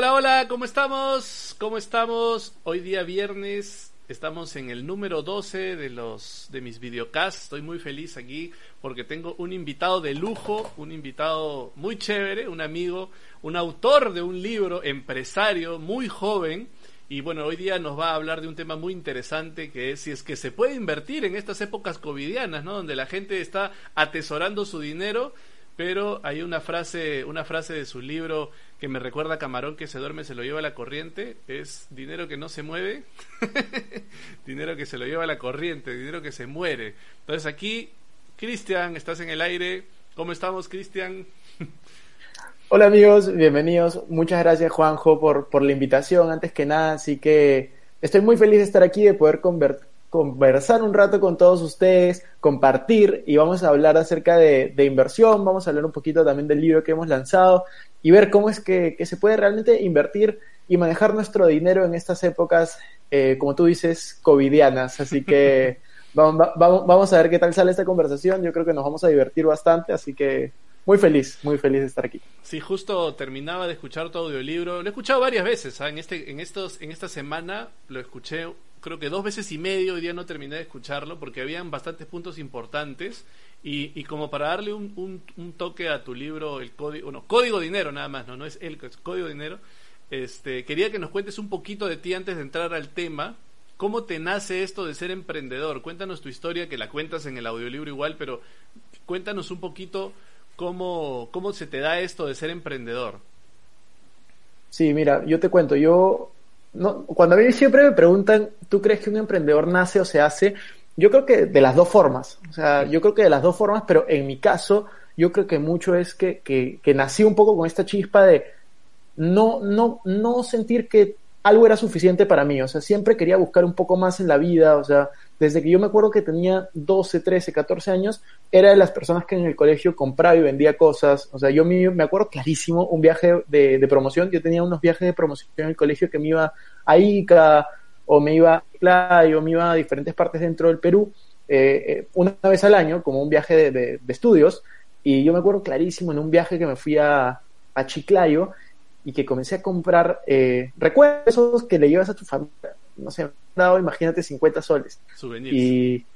Hola, hola, ¿cómo estamos? ¿Cómo estamos? Hoy día viernes estamos en el número 12 de los de mis videocasts. Estoy muy feliz aquí porque tengo un invitado de lujo, un invitado muy chévere, un amigo, un autor de un libro, empresario, muy joven. Y bueno, hoy día nos va a hablar de un tema muy interesante que es si es que se puede invertir en estas épocas covidianas, ¿no? Donde la gente está atesorando su dinero, pero hay una frase, una frase de su libro que me recuerda a Camarón que se duerme se lo lleva la corriente, es dinero que no se mueve, dinero que se lo lleva la corriente, dinero que se muere. Entonces aquí, Cristian, estás en el aire. ¿Cómo estamos, Cristian? Hola amigos, bienvenidos. Muchas gracias Juanjo por, por la invitación. Antes que nada, así que estoy muy feliz de estar aquí, de poder conversar un rato con todos ustedes, compartir y vamos a hablar acerca de, inversión, vamos a hablar un poquito también del libro que hemos lanzado y ver cómo es que, que se puede realmente invertir y manejar nuestro dinero en estas épocas, eh, como tú dices, covidianas. Así que vamos, vamos, vamos a ver qué tal sale esta conversación. Yo creo que nos vamos a divertir bastante, así que muy feliz, muy feliz de estar aquí. Sí, justo terminaba de escuchar tu audiolibro. Lo he escuchado varias veces. ¿ah? En, este, en, estos, en esta semana lo escuché creo que dos veces y medio. Hoy día no terminé de escucharlo porque habían bastantes puntos importantes. Y, y como para darle un, un, un, toque a tu libro, el código, bueno, código dinero nada más, no, no es el es código dinero. Este, quería que nos cuentes un poquito de ti antes de entrar al tema. ¿Cómo te nace esto de ser emprendedor? Cuéntanos tu historia, que la cuentas en el audiolibro igual, pero cuéntanos un poquito cómo, cómo se te da esto de ser emprendedor. Sí, mira, yo te cuento, yo, no, cuando a mí siempre me preguntan, ¿tú crees que un emprendedor nace o se hace? Yo creo que de las dos formas, o sea, yo creo que de las dos formas, pero en mi caso, yo creo que mucho es que, que, que nací un poco con esta chispa de no, no, no sentir que algo era suficiente para mí, o sea, siempre quería buscar un poco más en la vida, o sea, desde que yo me acuerdo que tenía 12, 13, 14 años, era de las personas que en el colegio compraba y vendía cosas, o sea, yo me, acuerdo clarísimo un viaje de, de, promoción, yo tenía unos viajes de promoción en el colegio que me iba a Ica, o me iba a Clay, o me iba a diferentes partes dentro del Perú, eh, una vez al año, como un viaje de, estudios, y yo me acuerdo clarísimo en un viaje que me fui a, a Chiclayo, y que comencé a comprar eh, recuerdos que le llevas a tu familia. No sé, me han dado, imagínate, 50 soles. Souvenirs. Y.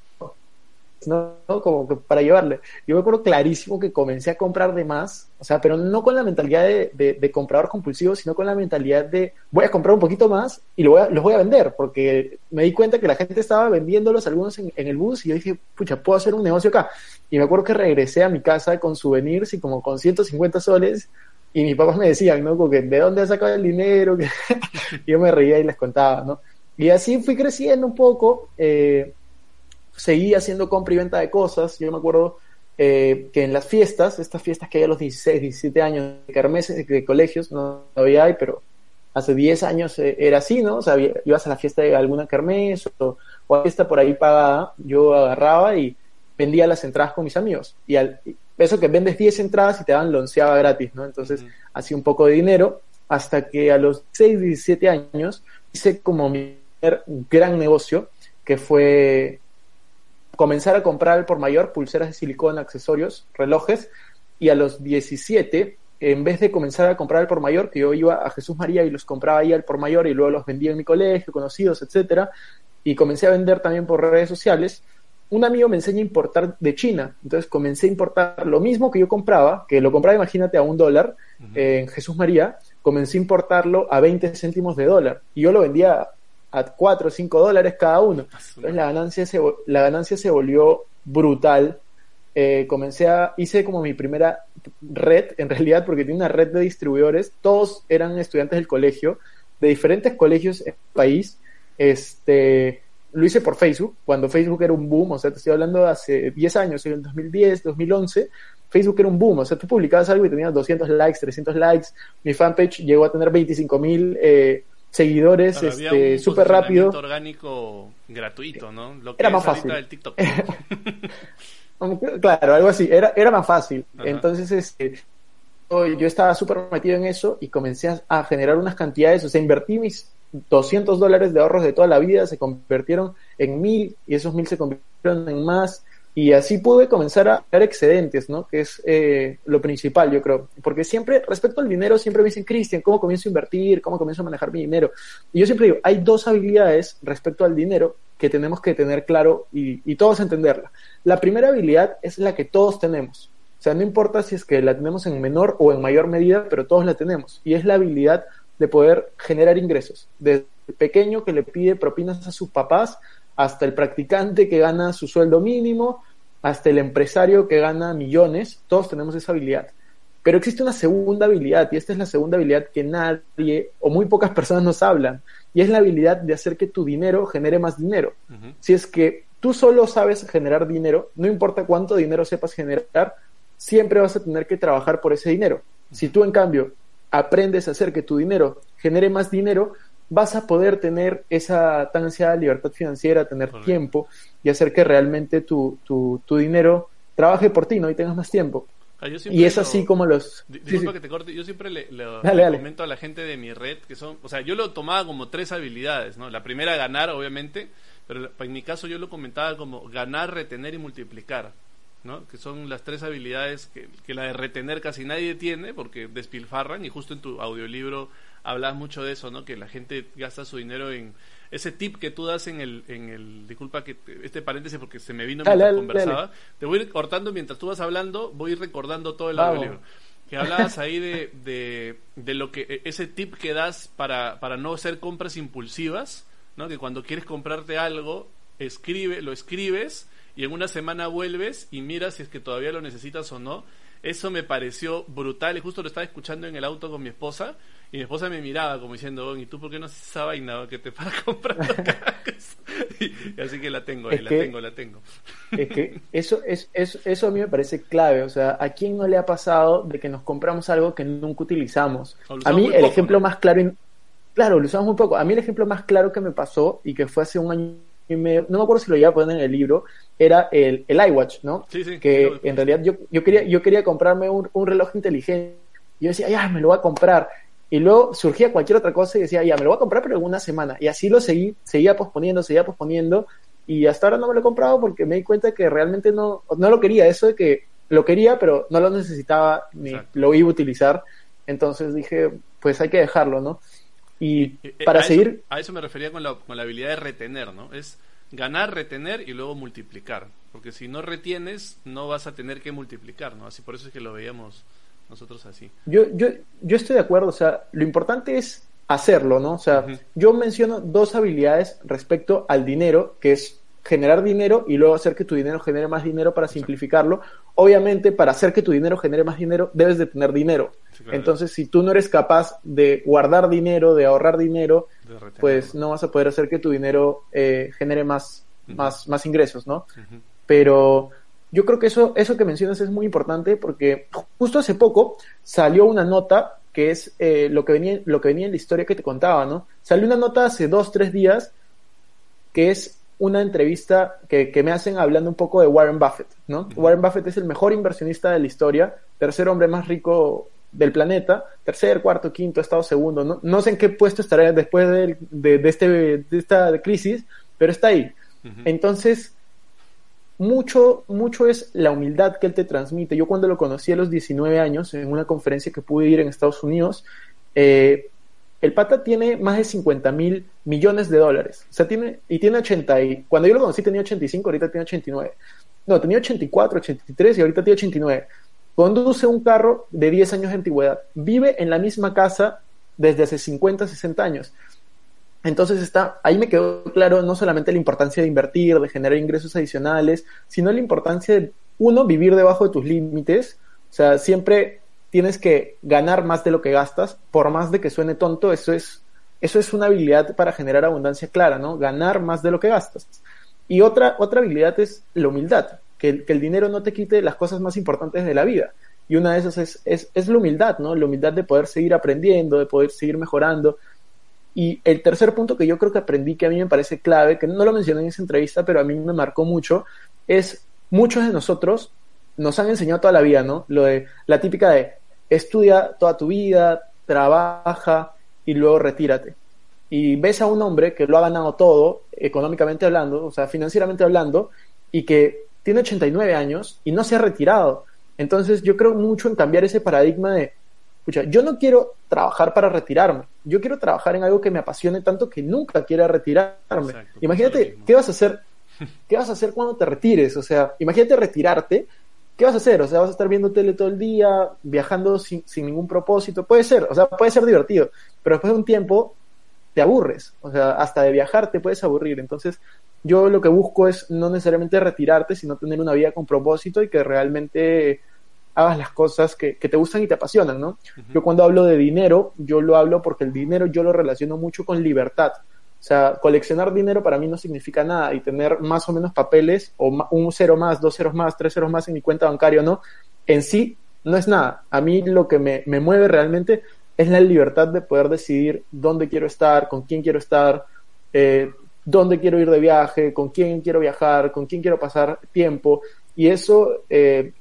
No, como que para llevarle. Yo me acuerdo clarísimo que comencé a comprar de más, o sea, pero no con la mentalidad de, de, de comprador compulsivo, sino con la mentalidad de voy a comprar un poquito más y lo voy a, los voy a vender, porque me di cuenta que la gente estaba vendiéndolos algunos en, en el bus y yo dije, pucha, puedo hacer un negocio acá. Y me acuerdo que regresé a mi casa con souvenirs y como con 150 soles y mis papás me decían, ¿no? Como que, ¿de dónde has sacado el dinero? yo me reía y les contaba, ¿no? Y así fui creciendo un poco, eh, seguí haciendo compra y venta de cosas, yo me acuerdo eh, que en las fiestas, estas fiestas que hay a los 16, 17 años, de kermeses, de, colegios, no todavía hay, pero hace 10 años eh, era así, ¿no? O sea, ibas a la fiesta de alguna kermés o, o a fiesta por ahí pagada, yo agarraba y vendía las entradas con mis amigos. Y al, eso que vendes 10 entradas y te dan lonceaba gratis, ¿no? Entonces, uh -huh. hacía un poco de dinero hasta que a los 6, 17 años hice como mi gran negocio, que fue comenzar a comprar por mayor pulseras de silicona, accesorios, relojes, y a los 17, en vez de comenzar a comprar al por mayor, que yo iba a Jesús María y los compraba ahí al por mayor y luego los vendía en mi colegio, conocidos, etcétera, y comencé a vender también por redes sociales, un amigo me enseña a importar de China. Entonces comencé a importar lo mismo que yo compraba, que lo compraba, imagínate, a un dólar uh -huh. en Jesús María, comencé a importarlo a 20 céntimos de dólar. Y yo lo vendía a 4 o 5 dólares cada uno. Entonces la ganancia se, la ganancia se volvió brutal. Eh, comencé a, hice como mi primera red, en realidad, porque tiene una red de distribuidores, todos eran estudiantes del colegio, de diferentes colegios en el país, este, lo hice por Facebook, cuando Facebook era un boom, o sea, te estoy hablando de hace 10 años, en el 2010, 2011, Facebook era un boom, o sea, tú publicabas algo y tenías 200 likes, 300 likes, mi fanpage llegó a tener 25 mil eh, seguidores este, súper rápido. orgánico gratuito, ¿no? Lo que era más fácil. claro, algo así, era, era más fácil. Entonces, este, yo estaba súper metido en eso y comencé a, generar unas cantidades, o sea, invertí mis 200 dólares de ahorros de toda la vida, se convirtieron en mil y esos mil se convirtieron en más y así pude comenzar a ver excedentes, ¿no? Que es eh, lo principal, yo creo. Porque siempre, respecto al dinero, siempre me dicen, Cristian, ¿cómo comienzo a invertir? ¿Cómo comienzo a manejar mi dinero? Y yo siempre digo, hay dos habilidades respecto al dinero que tenemos que tener claro y, y todos entenderla. La primera habilidad es la que todos tenemos. O sea, no importa si es que la tenemos en menor o en mayor medida, pero todos la tenemos. Y es la habilidad de poder generar ingresos. Desde pequeño que le pide propinas a sus papás hasta el practicante que gana su sueldo mínimo, hasta el empresario que gana millones, todos tenemos esa habilidad. Pero existe una segunda habilidad, y esta es la segunda habilidad que nadie o muy pocas personas nos hablan, y es la habilidad de hacer que tu dinero genere más dinero. Si es que tú solo sabes generar dinero, no importa cuánto dinero sepas generar, siempre vas a tener que trabajar por ese dinero. Si tú, en cambio, aprendes a hacer que tu dinero genere más dinero, vas a poder tener esa tan ansiada libertad financiera, tener tiempo y hacer que realmente tu, tu, tu, dinero trabaje por ti, ¿no? Y tengas más tiempo. Ah, y es así como los... Disculpa que te corte, yo siempre le, comento a la gente de mi red que son, o sea, yo lo tomaba como tres habilidades, ¿no? La primera, ganar, obviamente, pero en mi caso yo lo comentaba como ganar, retener y multiplicar. ¿no? que son las tres habilidades que, que, la de retener casi nadie tiene porque despilfarran y justo en tu audiolibro hablas mucho de eso, ¿no? Que la gente gasta su dinero en ese tip que tú das en el, en el disculpa que este paréntesis porque se me vino mientras conversaba. Te voy a ir cortando mientras tú vas hablando, voy a ir recordando todo el libro. Que hablabas ahí de, de, de, lo que e, ese tip que das para, para no hacer compras impulsivas, ¿no? Que cuando quieres comprarte algo, escribe, lo escribes y en una semana vuelves y miras si es que todavía lo necesitas o no. Eso me pareció brutal y justo lo estaba escuchando en el auto con mi esposa y mi esposa me miraba como diciendo, ¿y tú por qué no haces esa vaina que te para comprar y, así que la tengo, la tengo, la tengo. Es que eso, es, eso, eso a mí me parece clave. O sea, ¿a quién no le ha pasado de que nos compramos algo que nunca utilizamos? A mí el ejemplo más claro, claro, lo usamos muy poco. A mí el ejemplo más claro que me pasó y que fue hace un año y medio, no me acuerdo si lo iba a poner en el libro, era el, el iWatch, ¿no? Sí, sí, que en realidad yo, yo, quería, yo quería comprarme un, un reloj inteligente. Yo decía, ya, me lo voy a comprar y luego surgía cualquier otra cosa y decía, ya, me lo voy a comprar, pero en una semana. Y así lo seguí, seguía posponiendo, seguía posponiendo. Y hasta ahora no me lo he comprado porque me di cuenta que realmente no, no lo quería. Eso de que lo quería, pero no lo necesitaba ni lo iba a utilizar. Entonces dije, pues hay que dejarlo, ¿no? Y eh, para seguir... a eso me refería con la, con la habilidad de retener, ¿no? Es ganar, retener y luego multiplicar. Porque si no retienes, no vas a tener que multiplicar, ¿no? Así por eso es que lo veíamos nosotros así. Yo, yo, yo estoy de acuerdo, o sea, lo importante es hacerlo, ¿no? O sea, yo menciono dos habilidades respecto al dinero, que es generar dinero y luego hacer que tu dinero genere más dinero para simplificarlo. Obviamente, para hacer que tu dinero genere más dinero, debes de tener dinero. Entonces, si tú no eres capaz de guardar dinero, de ahorrar dinero, pues no vas a poder hacer que tu dinero eh, genere más, más, más ingresos, ¿no? Pero yo creo que eso, eso que mencionas es muy importante porque justo hace poco salió una nota que es eh, lo, que venía, lo que venía en la historia que te contaba, ¿no? Salió una nota hace dos, tres días que es una entrevista que, que me hacen hablando un poco de Warren Buffett, ¿no? Warren Buffett es el mejor inversionista de la historia, tercer hombre más rico del planeta, tercer, cuarto, quinto, estado segundo, no, no sé en qué puesto estará después de, de, este, de esta crisis, pero está ahí. Entonces, mucho, mucho es la humildad que él te transmite. Yo cuando lo conocí a los 19 años, en una conferencia que pude ir en Estados Unidos, eh, el pata tiene más de 50 mil millones de dólares. O sea, tiene, y tiene 80, y cuando yo lo conocí tenía 85, ahorita tiene 89. No, tenía 84, 83 y ahorita tiene 89. Conduce un carro de 10 años de antigüedad. Vive en la misma casa desde hace 50, 60 años. Entonces está, ahí me quedó claro no solamente la importancia de invertir, de generar ingresos adicionales, sino la importancia de, uno, vivir debajo de tus límites. O sea, siempre tienes que ganar más de lo que gastas, por más de que suene tonto, eso es, eso es una habilidad para generar abundancia clara, ¿no? Ganar más de lo que gastas. Y otra, otra habilidad es la humildad, que, el dinero no te quite las cosas más importantes de la vida. Y una de esas es, es, es la humildad, ¿no? La humildad de poder seguir aprendiendo, de poder seguir mejorando. Y el tercer punto que yo creo que aprendí, que a mí me parece clave, que no lo mencioné en esa entrevista, pero a mí me marcó mucho, es muchos de nosotros nos han enseñado toda la vida, ¿no? Lo de la típica de estudia toda tu vida, trabaja y luego retírate. Y ves a un hombre que lo ha ganado todo, económicamente hablando, o sea, financieramente hablando, y que tiene 89 años y no se ha retirado. Entonces yo creo mucho en cambiar ese paradigma de, escucha, yo no quiero trabajar para retirarme, yo quiero trabajar en algo que me apasione tanto que nunca quiera retirarme. Imagínate, ¿qué vas a hacer? ¿Qué vas a hacer cuando te retires? O sea, imagínate retirarte ¿qué vas a hacer? O sea, vas a estar viendo tele todo el día, viajando sin, ningún propósito. Puede ser, o sea, puede ser divertido, pero después de un tiempo te aburres. O sea, hasta de viajar te puedes aburrir. Entonces, yo lo que busco es no necesariamente retirarte, sino tener una vida con propósito y que realmente hagas las cosas que, te gustan y te apasionan, ¿no? Yo cuando hablo de dinero, yo lo hablo porque el dinero yo lo relaciono mucho con libertad. O sea, coleccionar dinero para mí no significa nada y tener más o menos papeles o un cero más, dos ceros más, tres ceros más en mi cuenta bancaria no, en sí no es nada. A mí lo que me, mueve realmente es la libertad de poder decidir dónde quiero estar, con quién quiero estar, eh, dónde quiero ir de viaje, con quién quiero viajar, con quién quiero pasar tiempo. Y eso eh,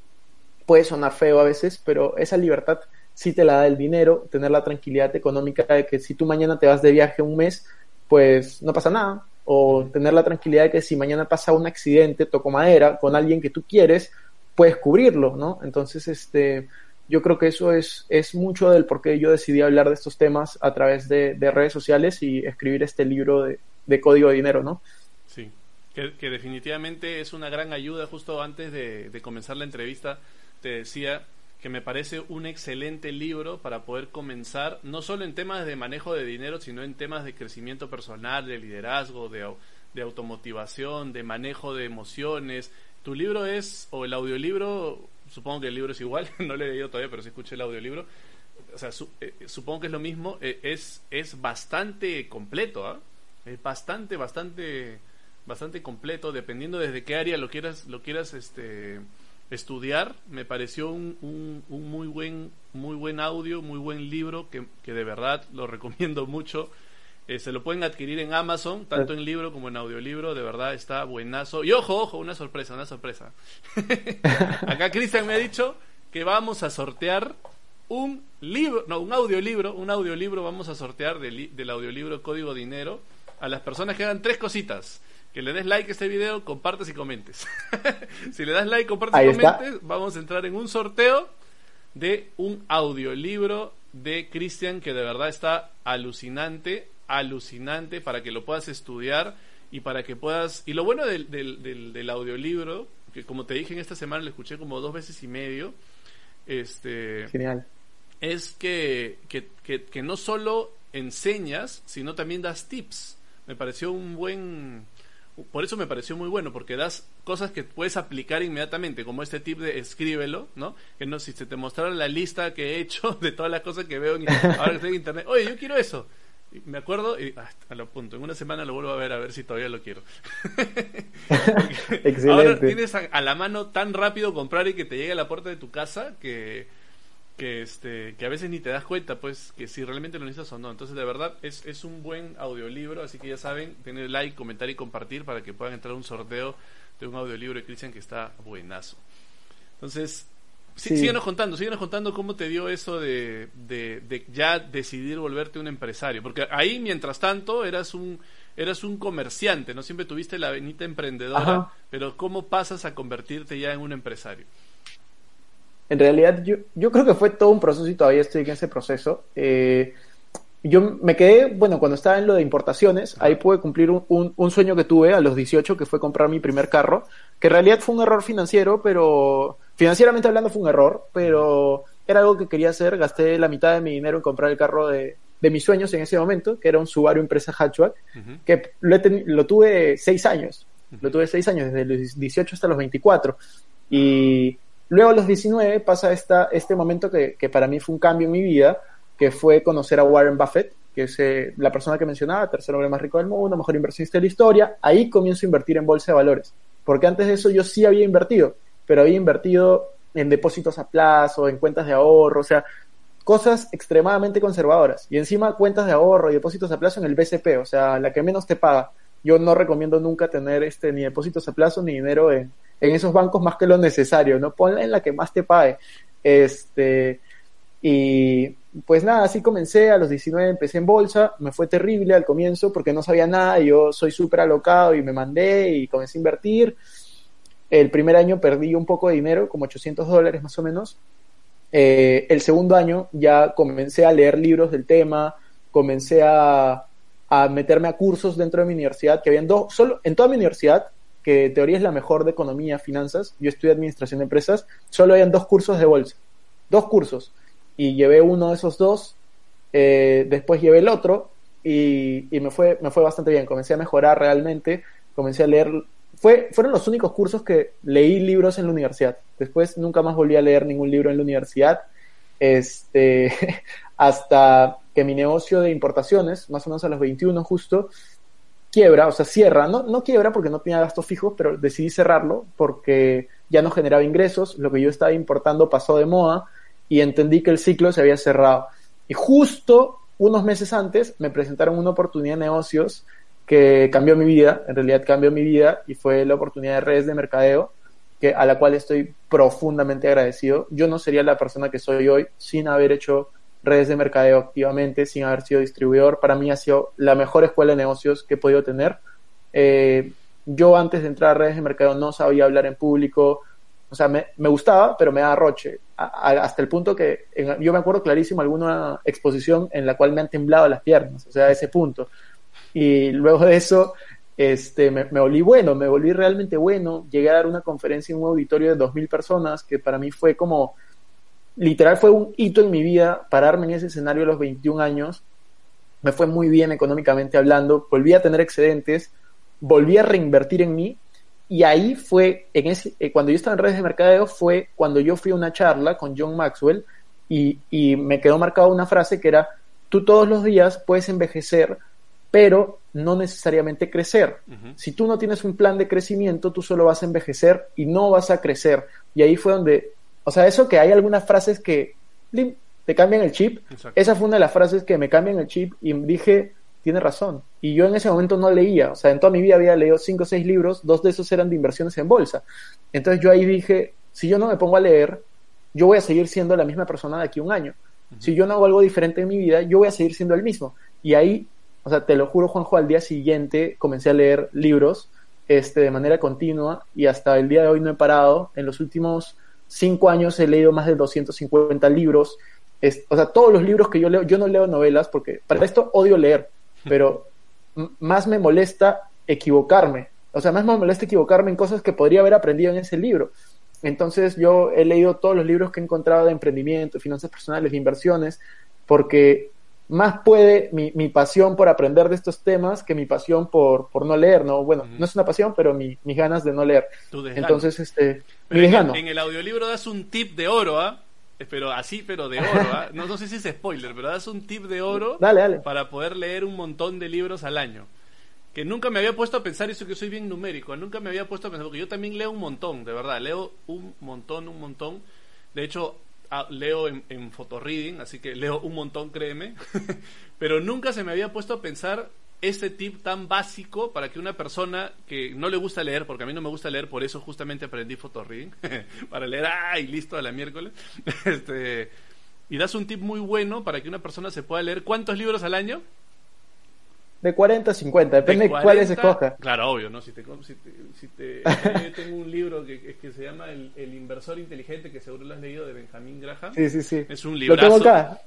puede sonar feo a veces, pero esa libertad sí te la da el dinero, tener la tranquilidad económica de que si tú mañana te vas de viaje un mes, pues no pasa nada. O tener la tranquilidad de que si mañana pasa un accidente, toco madera, con alguien que tú quieres, puedes cubrirlo, ¿no? Entonces, este, yo creo que eso es, es mucho del por qué yo decidí hablar de estos temas a través de, redes sociales y escribir este libro de, código de dinero, ¿no? Sí, que, definitivamente es una gran ayuda. Justo antes de, de comenzar la entrevista, te decía que me parece un excelente libro para poder comenzar, no solo en temas de manejo de dinero, sino en temas de crecimiento personal, de liderazgo, de, de automotivación, de manejo de emociones. Tu libro es, o el audiolibro, supongo que el libro es igual, no lo he leído todavía, pero sí escuché el audiolibro. O sea, eh, supongo que es lo mismo, eh, es, es bastante completo, ¿ah? Es bastante, bastante, bastante completo, dependiendo desde qué área lo quieras, lo quieras, este, estudiar. Me pareció un, un, muy, buen, muy buen audio, muy buen libro que, que de verdad lo recomiendo mucho. Eh, se lo pueden adquirir en Amazon, tanto en libro como en audiolibro. De verdad está buenazo. Y ojo, ojo, una sorpresa, una sorpresa. Acá Cristian me ha dicho que vamos a sortear un libro, no, un audiolibro, un audiolibro vamos a sortear del, del audiolibro Código Dinero a las personas que hagan tres cositas que le des like a este video, compartas y comentes. si le das like, compartes y comentes, vamos a entrar en un sorteo de un audiolibro de Cristian que de verdad está alucinante, alucinante para que lo puedas estudiar y para que puedas... Y lo bueno del, del, del, audiolibro, que como te dije en esta semana lo escuché como dos veces y medio, este... Genial. Es que, que, que, que no solo enseñas, sino también das tips. Me pareció un buen por eso me pareció muy bueno, porque das cosas que puedes aplicar inmediatamente, como este tip de escríbelo, ¿no? Que no, si se te mostrara la lista que he hecho de todas las cosas que veo ahora que estoy en internet, oye, yo quiero eso. me acuerdo y ah, a lo punto, en una semana lo vuelvo a ver a ver si todavía lo quiero. Excelente. Ahora tienes a, la mano tan rápido comprar y que te llegue a la puerta de tu casa que que este que a veces ni te das cuenta pues que si realmente lo necesitas o no. Entonces de verdad es, es un buen audiolibro así que ya saben tener like comentar y compartir para que puedan entrar a un sorteo de un audiolibro de Cristian que está buenazo. Entonces sí. síguenos contando síguenos contando cómo te dio eso de, de, ya decidir volverte un empresario. Porque ahí mientras tanto eras un eras un comerciante no siempre tuviste la venita emprendedora pero cómo pasas a convertirte ya en un empresario en realidad yo, yo creo que fue todo un proceso y todavía estoy en ese proceso. Eh, yo me quedé, bueno, cuando estaba en lo de importaciones, ahí pude cumplir un, un, sueño que tuve a los 18, que fue comprar mi primer carro, que en realidad fue un error financiero, pero financieramente hablando fue un error, pero era algo que quería hacer, gasté la mitad de mi dinero en comprar el carro de, de mis sueños en ese momento, que era un Subaru Empresa Hatchback, que lo, lo, tuve seis años, lo tuve seis años, desde los 18 hasta los 24, y Luego a los 19 pasa esta, este momento que, para mí fue un cambio en mi vida, que fue conocer a Warren Buffett, que es eh, la persona que mencionaba, tercer hombre más rico del mundo, mejor inversionista de la historia. Ahí comienzo a invertir en bolsa de valores. porque antes de eso yo sí había invertido, pero había invertido en depósitos a plazo, en cuentas de ahorro, o sea, cosas extremadamente conservadoras. Y encima cuentas de ahorro y depósitos a plazo en el BCP, o sea, la que menos te paga. Yo no recomiendo nunca tener este ni depósitos a plazo ni dinero en, en esos bancos más que lo necesario, ¿no? Ponla en la que más te pague. Este, y pues nada, así comencé, a los 19 empecé en bolsa, me fue terrible al comienzo porque no sabía nada, yo soy súper alocado y me mandé y comencé a invertir. El primer año perdí un poco de dinero, como 800 dólares más o menos. Eh, el segundo año ya comencé a leer libros del tema, comencé a, a meterme a cursos dentro de mi universidad, que habían dos, solo en toda mi universidad, que teoría es la mejor de economía, finanzas, yo estudié administración de empresas, solo habían dos cursos de bolsa, dos cursos, y llevé uno de esos dos, eh, después llevé el otro, y, y, me, fue, me fue bastante bien, comencé a mejorar realmente, comencé a leer, fue, fueron los únicos cursos que leí libros en la universidad, después nunca más volví a leer ningún libro en la universidad, este, hasta que mi negocio de importaciones, más o menos a los 21 justo, quiebra, o sea, cierra, no, no quiebra porque no tenía gastos fijos, pero decidí cerrarlo porque ya no generaba ingresos, lo que yo estaba importando pasó de moda y entendí que el ciclo se había cerrado. Y justo unos meses antes me presentaron una oportunidad de negocios que cambió mi vida, en realidad cambió mi vida y fue la oportunidad de redes de mercadeo que, a la cual estoy profundamente agradecido. Yo no sería la persona que soy hoy sin haber hecho redes de mercadeo activamente, sin haber sido distribuidor. Para mí ha sido la mejor escuela de negocios que he podido tener. Eh, yo antes de entrar a redes de mercadeo no sabía hablar en público, o sea, me, me gustaba, pero me daba roche, hasta el punto que yo me acuerdo clarísimo alguna exposición en la cual me han temblado las piernas, o sea, a ese punto. Y luego de eso, este, me, me, volví bueno, me volví realmente bueno, llegué a dar una conferencia en un auditorio de 2.000 personas, que para mí fue como literal fue un hito en mi vida pararme en ese escenario a los 21 años. Me fue muy bien económicamente hablando, volví a tener excedentes, volví a reinvertir en mí y ahí fue, en ese, eh, cuando yo estaba en redes de mercadeo, fue cuando yo fui a una charla con John Maxwell y, y me quedó marcada una frase que era, tú todos los días puedes envejecer, pero no necesariamente crecer. Uh -huh. Si tú no tienes un plan de crecimiento, tú solo vas a envejecer y no vas a crecer. Y ahí fue donde o sea, eso que hay algunas frases que te cambian el chip. Exacto. Esa fue una de las frases que me cambian el chip y dije, tiene razón. Y yo en ese momento no leía. O sea, en toda mi vida había leído cinco o seis libros, dos de esos eran de inversiones en bolsa. Entonces yo ahí dije, si yo no me pongo a leer, yo voy a seguir siendo la misma persona de aquí a un año. Uh -huh. Si yo no hago algo diferente en mi vida, yo voy a seguir siendo el mismo. Y ahí, o sea, te lo juro, Juanjo, al día siguiente comencé a leer libros este, de manera continua y hasta el día de hoy no he parado. En los últimos cinco años he leído más de 250 libros. Es, o sea, todos los libros que yo leo, yo no leo novelas porque para esto odio leer, pero más me molesta equivocarme. O sea, más me molesta equivocarme en cosas que podría haber aprendido en ese libro. Entonces yo he leído todos los libros que he encontrado de emprendimiento, finanzas personales, de inversiones, porque más puede mi, mi, pasión por aprender de estos temas que mi pasión por, por no leer, ¿no? Bueno, uh -huh. no es una pasión, pero mi, mis ganas de no leer. Entonces, este, mi en, en, el audiolibro das un tip de oro, ¿ah? ¿eh? Pero así, pero de oro, ¿ah? no, no sé si es spoiler, pero das un tip de oro dale, dale. para poder leer un montón de libros al año. Que nunca me había puesto a pensar eso que soy bien numérico, nunca me había puesto a pensar, porque yo también leo un montón, de verdad, leo un montón, un montón. De hecho, leo en, en reading así que leo un montón, créeme, pero nunca se me había puesto a pensar ese tip tan básico para que una persona que no le gusta leer, porque a mí no me gusta leer, por eso justamente aprendí reading para leer, ¡ay! listo a la miércoles, este, y das un tip muy bueno para que una persona se pueda leer, ¿cuántos libros al año? De 40 a 50, depende de, 40, cuáles escoja. Claro, obvio, ¿no? Si te, si te, si te yo tengo un libro que, que se llama el, el, inversor inteligente, que seguro lo has leído, de Benjamin Graham. Sí, sí, sí. Es un libro. Lo tengo acá.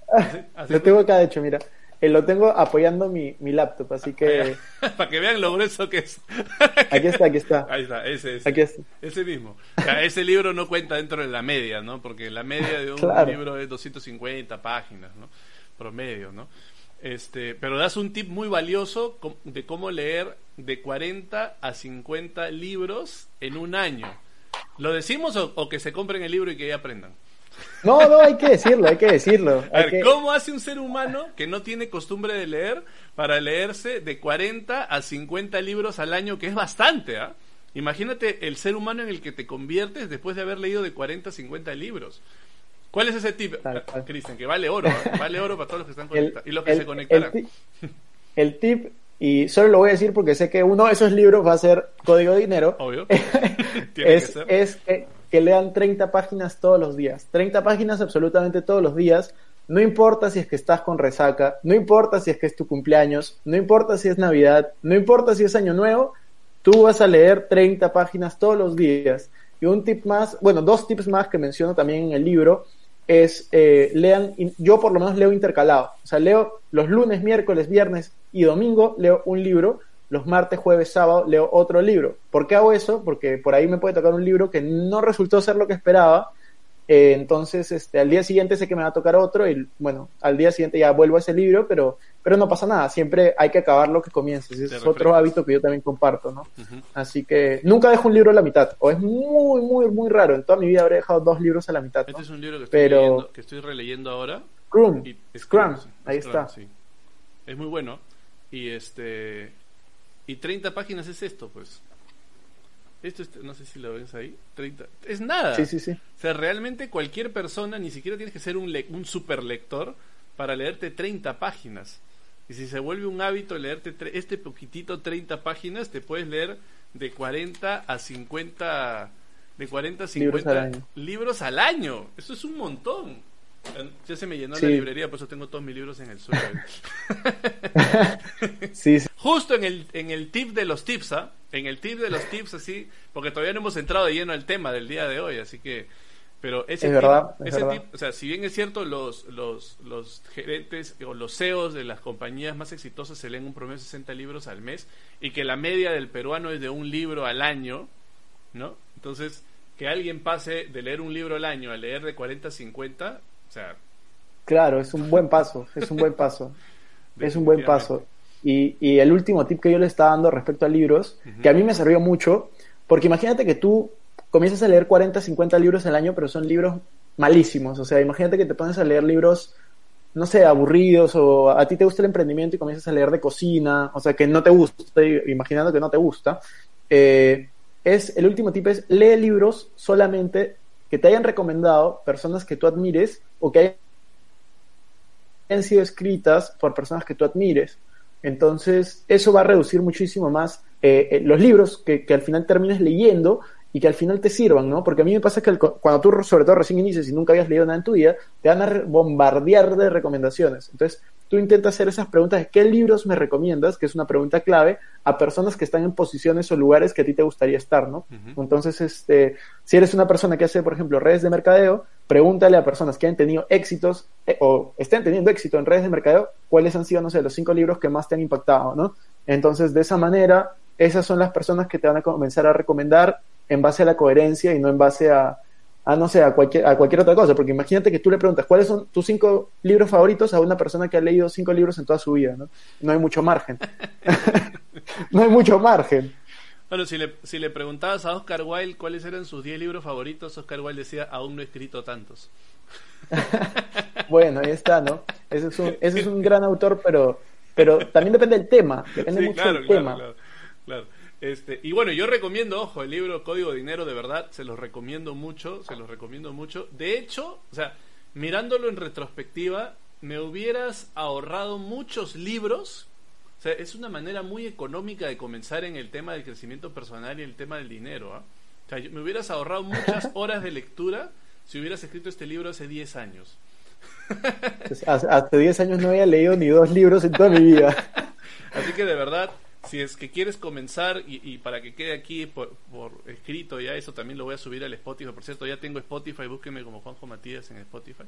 ¿Así? Lo tengo acá, de hecho, mira. Eh, lo tengo apoyando mi, mi laptop, así que... Para que vean lo grueso que es. aquí está, aquí está. Ahí está, ese, ese. Aquí está. Ese mismo. O sea, ese libro no cuenta dentro de la media, ¿no? Porque la media de un claro. libro es 250 páginas, ¿no? Promedio, ¿no? Este, pero das un tip muy valioso de cómo leer de 40 a 50 libros en un año. ¿Lo decimos o, o que se compren el libro y que ya aprendan? No, no, hay que decirlo, hay que decirlo. A ver, que... ¿cómo hace un ser humano que no tiene costumbre de leer para leerse de 40 a 50 libros al año, que es bastante, ¿ah? ¿eh? Imagínate el ser humano en el que te conviertes después de haber leído de 40 a 50 libros. ¿Cuál es ese tip, Cristian? Que vale oro, ¿eh? vale oro para todos los que están conectados y los que se conectarán. El tip, y solo lo voy a decir porque sé que uno de esos libros va a ser Código de Dinero. Obvio. es, que es que, que lean 30 páginas todos los días. 30 páginas absolutamente todos los días. No importa si es que estás con resaca, no importa si es que es tu cumpleaños, no importa si es Navidad, no importa si es Año Nuevo, tú vas a leer 30 páginas todos los días. Y un tip más, bueno, dos tips más que menciono también en el libro es eh, lean, yo por lo menos leo intercalado, o sea, leo los lunes, miércoles, viernes y domingo, leo un libro, los martes, jueves, sábado leo otro libro. ¿Por qué hago eso? Porque por ahí me puede tocar un libro que no resultó ser lo que esperaba, eh, entonces este, al día siguiente sé que me va a tocar otro y bueno, al día siguiente ya vuelvo a ese libro, pero pero no pasa nada, siempre hay que acabar lo que comiences, es otro hábito que yo también comparto, ¿no? Así que nunca dejo un libro a la mitad, o es muy, muy, muy raro, en toda mi vida habré dejado dos libros a la mitad. Este es un libro que estoy, Pero... que estoy releyendo ahora. Scrum, Scrum, ahí está. Es muy bueno, y este... Y 30 páginas es esto, pues. Esto no sé si lo ves ahí. 30, es nada. Sí, sí, sí. O sea, realmente cualquier persona, ni siquiera tienes que ser un, un super lector para leerte 30 páginas. Y si se vuelve un hábito leerte este poquitito 30 páginas, te puedes leer de 40 a 50 de 40 a 50 libros al año. Eso es un montón. Ya se me llenó la librería, por eso tengo todos mis libros en el suelo. sí, Justo en el, en el tip de los tips, ¿ah? En el tip de los tips, así, porque todavía no hemos entrado de lleno al tema del día de hoy, así que pero ese, tipo, o sea, si bien es cierto, los, los, los gerentes o los CEOs de las compañías más exitosas se leen un promedio de 60 libros al mes y que la media del peruano es de un libro al año, ¿no? Entonces, que alguien pase de leer un libro al año a leer de 40 a 50, o sea... Claro, es un buen paso, es un buen paso. es un buen paso. Y, y, el último tip que yo le estaba dando respecto a libros, que a mí me sirvió mucho, porque imagínate que tú comienzas a leer 40, 50 libros al año, pero son libros malísimos. O sea, imagínate que te pones a leer libros, no sé, aburridos, o a ti te gusta el emprendimiento y comienzas a leer de cocina, o sea, que no te gusta, imaginando que no te gusta. Eh, es, el último tip es, lee libros solamente que te hayan recomendado personas que tú admires o que hayan sido escritas por personas que tú admires. Entonces, eso va a reducir muchísimo más eh, eh, los libros que, al final termines leyendo y que al final te sirvan, ¿no? Porque a mí me pasa que cuando tú, sobre todo recién inicias y nunca habías leído nada en tu vida, te van a bombardear de recomendaciones. Entonces, tú intentas hacer esas preguntas de qué libros me recomiendas, que es una pregunta clave, a personas que están en posiciones o lugares que a ti te gustaría estar, ¿no? Entonces, este, si eres una persona que hace, por ejemplo, redes de mercadeo, pregúntale a personas que han tenido éxitos eh, o estén teniendo éxito en redes de mercadeo, cuáles han sido, no sé, los cinco libros que más te han impactado, ¿no? Entonces, de esa manera, esas son las personas que te van a comenzar a recomendar en base a la coherencia y no en base a, a no sé, a cualquier, a cualquier otra cosa. Porque imagínate que tú le preguntas, ¿cuáles son tus cinco libros favoritos a una persona que ha leído cinco libros en toda su vida? No, no hay mucho margen. no hay mucho margen. Bueno, si le, si le preguntabas a Oscar Wilde cuáles eran sus diez libros favoritos, Oscar Wilde decía, aún no he escrito tantos. bueno, ahí está, ¿no? Ese es un, ese es un gran autor, pero, pero también depende del tema, depende mucho del tema. claro. Este, y bueno, yo recomiendo, ojo, el libro Código de Dinero, de verdad, se los recomiendo mucho, se los recomiendo mucho. De hecho, o sea, mirándolo en retrospectiva, me hubieras ahorrado muchos libros. O sea, es una manera muy económica de comenzar en el tema del crecimiento personal y el tema del dinero. ¿ah? O sea, me hubieras ahorrado muchas horas de lectura si hubieras escrito este libro hace 10 años. Hace 10 años no había leído ni dos libros en toda mi vida. Así que de verdad, si es que quieres comenzar y, para que quede aquí por, escrito ya eso también lo voy a subir al Spotify. Por cierto ya tengo Spotify búsquenme como Juanjo Matías en Spotify.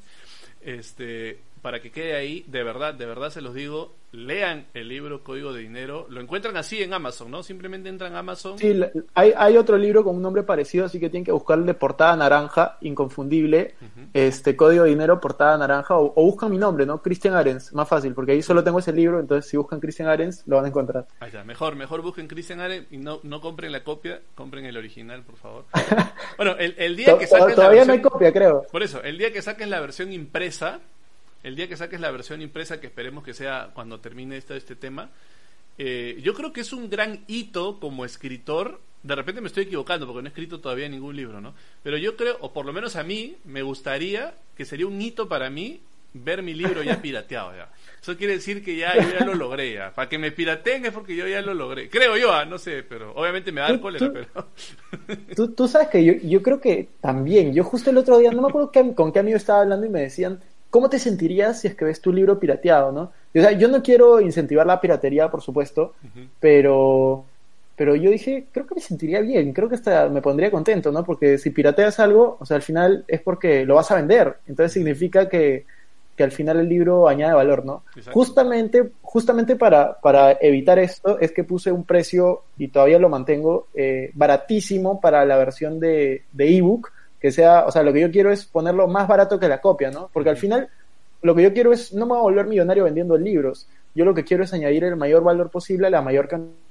Este para que quede ahí de verdad de verdad se los digo lean el libro Código de Dinero. Lo encuentran así en Amazon no simplemente entran a Amazon. Sí hay, hay otro libro con un nombre parecido así que tienen que buscarle portada naranja inconfundible este Código de Dinero portada naranja o, buscan mi nombre no Christian Arens más fácil porque ahí solo tengo ese libro entonces si buscan Christian Arens lo van a encontrar. Mejor, mejor busquen Christian Arens y no, no compren la copia, compren el original, por favor. bueno, el, día que saquen Todavía no hay copia, creo. Por eso, el día que saquen la versión impresa, el día que saques la versión impresa, que esperemos que sea cuando termine este, este tema, eh, yo creo que es un gran hito como escritor de repente me estoy equivocando porque no he escrito todavía ningún libro, ¿no? Pero yo creo, o por lo menos a mí, me gustaría que sería un hito para mí ver mi libro ya pirateado ya. Eso quiere decir que ya yo ya lo logré ya. Para que me pirateen es porque yo ya lo logré. Creo yo, ah, no sé, pero obviamente me da el cólera, pero... tú, sabes que yo, yo creo que también, yo justo el otro día, no me acuerdo con qué amigo estaba hablando y me decían, ¿cómo te sentirías si es que ves tu libro pirateado, no? O sea, yo no quiero incentivar la piratería, por supuesto, pero pero yo dije, creo que me sentiría bien, creo que hasta me pondría contento, ¿no? Porque si pirateas algo, o sea, al final es porque lo vas a vender, entonces significa que, que al final el libro añade valor, ¿no? Justamente, justamente para, para evitar esto es que puse un precio, y todavía lo mantengo, eh, baratísimo para la versión de ebook, que sea, o sea, lo que yo quiero es ponerlo más barato que la copia, ¿no? Porque al final lo que yo quiero es, no me voy a volver millonario vendiendo libros, yo lo que quiero es añadir el mayor valor posible a la mayor cantidad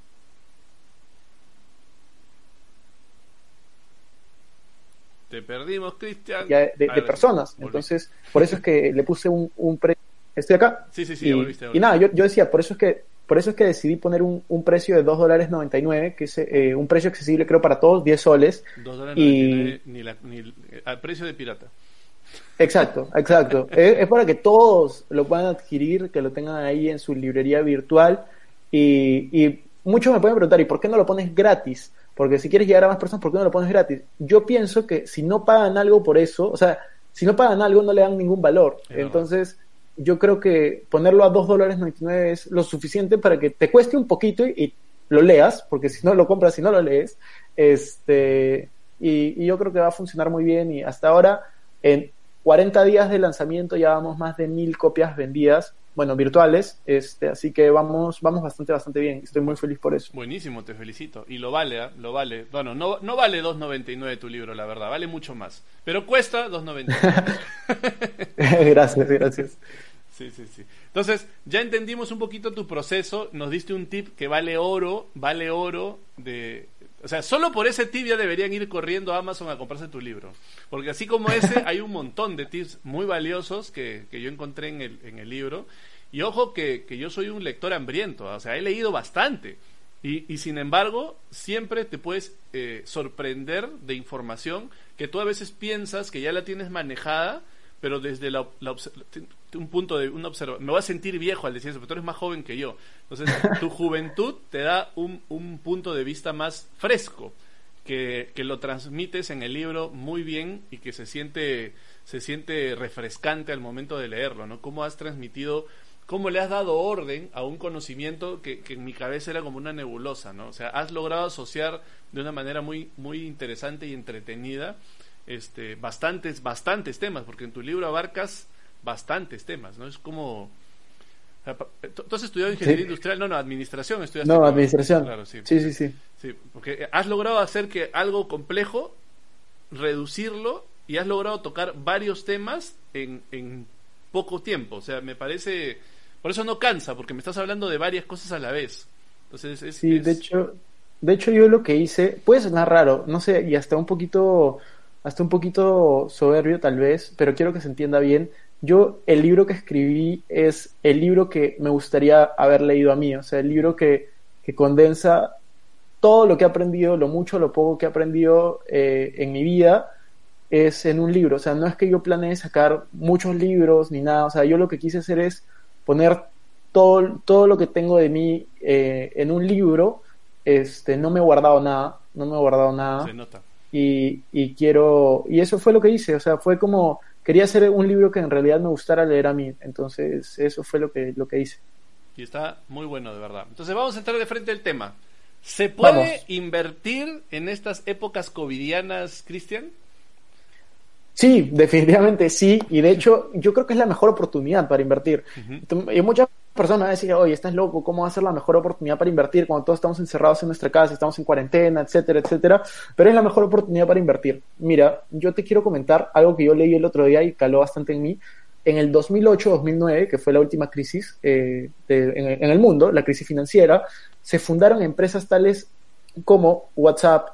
Te perdimos, Cristian. De, personas. Entonces, por eso es que le puse un, un precio. Estoy acá. Sí, sí, sí, y, y nada, yo, yo, decía, por eso es que por eso es que decidí poner un, un precio de 2 dólares 99, que es eh, un precio accesible creo para todos, 10 soles. 2 dólares y... ni, la, ni al precio de pirata. Exacto, exacto. es, es, para que todos lo puedan adquirir, que lo tengan ahí en su librería virtual. Y, y muchos me pueden preguntar, ¿y por qué no lo pones gratis? Porque si quieres llegar a más personas, ¿por qué no lo pones gratis? Yo pienso que si no pagan algo por eso, o sea, si no pagan algo no le dan ningún valor. Entonces, yo creo que ponerlo a 2 dólares 99 es lo suficiente para que te cueste un poquito y, lo leas, porque si no lo compras, si no lo lees, este, y, y, yo creo que va a funcionar muy bien y hasta ahora, en 40 días de lanzamiento ya vamos más de mil copias vendidas bueno, virtuales, este, así que vamos, vamos bastante, bastante bien. Estoy muy feliz por eso. Buenísimo, te felicito. Y lo vale, ¿eh? lo vale. Bueno, no, no vale 2.99 tu libro, la verdad, vale mucho más. Pero cuesta 2.99. gracias, gracias. Sí, sí, sí. Entonces, ya entendimos un poquito tu proceso, nos diste un tip que vale oro, vale oro de... O sea, solo por ese tip ya deberían ir corriendo a Amazon a comprarse tu libro. Porque así como ese, hay un montón de tips muy valiosos que, que yo encontré en el, en el libro y ojo que, yo soy un lector hambriento, o sea, he leído bastante. Y, y sin embargo, siempre te puedes eh, sorprender de información que tú a veces piensas que ya la tienes manejada, pero desde la, un punto de una observación. Me voy a sentir viejo al decir eso, pero tú eres más joven que yo. Entonces, tu juventud te da un, un punto de vista más fresco, que, que, lo transmites en el libro muy bien y que se siente, se siente refrescante al momento de leerlo, ¿no? Cómo has transmitido cómo le has dado orden a un conocimiento que, en mi cabeza era como una nebulosa, ¿no? O sea, has logrado asociar de una manera muy, muy interesante y entretenida este, bastantes, bastantes temas, porque en tu libro abarcas bastantes temas, ¿no? Es como... ¿Tú has estudiado ingeniería industrial? No, no, administración estudiaste. No, administración. Claro, sí. Sí, sí, sí. Sí, porque has logrado hacer que algo complejo, reducirlo y has logrado tocar varios temas en, en poco tiempo. O sea, me parece por eso no cansa, porque me estás hablando de varias cosas a la vez. Entonces es, sí, de hecho, de hecho yo lo que hice, puede sonar raro, no sé, y hasta un poquito, hasta un poquito soberbio tal vez, pero quiero que se entienda bien. Yo el libro que escribí es el libro que me gustaría haber leído a mí, o sea, el libro que, que condensa todo lo que he aprendido, lo mucho, lo poco que he aprendido eh, en mi vida, es en un libro. O sea, no es que yo planee sacar muchos libros ni nada. O sea, yo lo que quise hacer es poner todo, todo lo que tengo de mí eh, en un libro, este, no me he guardado nada, no me he guardado nada. Se nota. Y, y quiero, y eso fue lo que hice, o sea, fue como, quería hacer un libro que en realidad me gustara leer a mí, entonces eso fue lo que, lo que hice. Y está muy bueno, de verdad. Entonces vamos a entrar de frente al tema. ¿Se puede invertir en estas épocas covidianas, Cristian? Sí, definitivamente sí. Y de hecho, yo creo que es la mejor oportunidad para invertir. Y muchas personas van a decir, oye, estás loco, ¿cómo va a ser la mejor oportunidad para invertir cuando todos estamos encerrados en nuestra casa, estamos en cuarentena, etcétera, etcétera? Pero es la mejor oportunidad para invertir. Mira, yo te quiero comentar algo que yo leí el otro día y caló bastante en mí. En el 2008-2009, que fue la última crisis eh, en, en el mundo, la crisis financiera, se fundaron empresas tales como WhatsApp,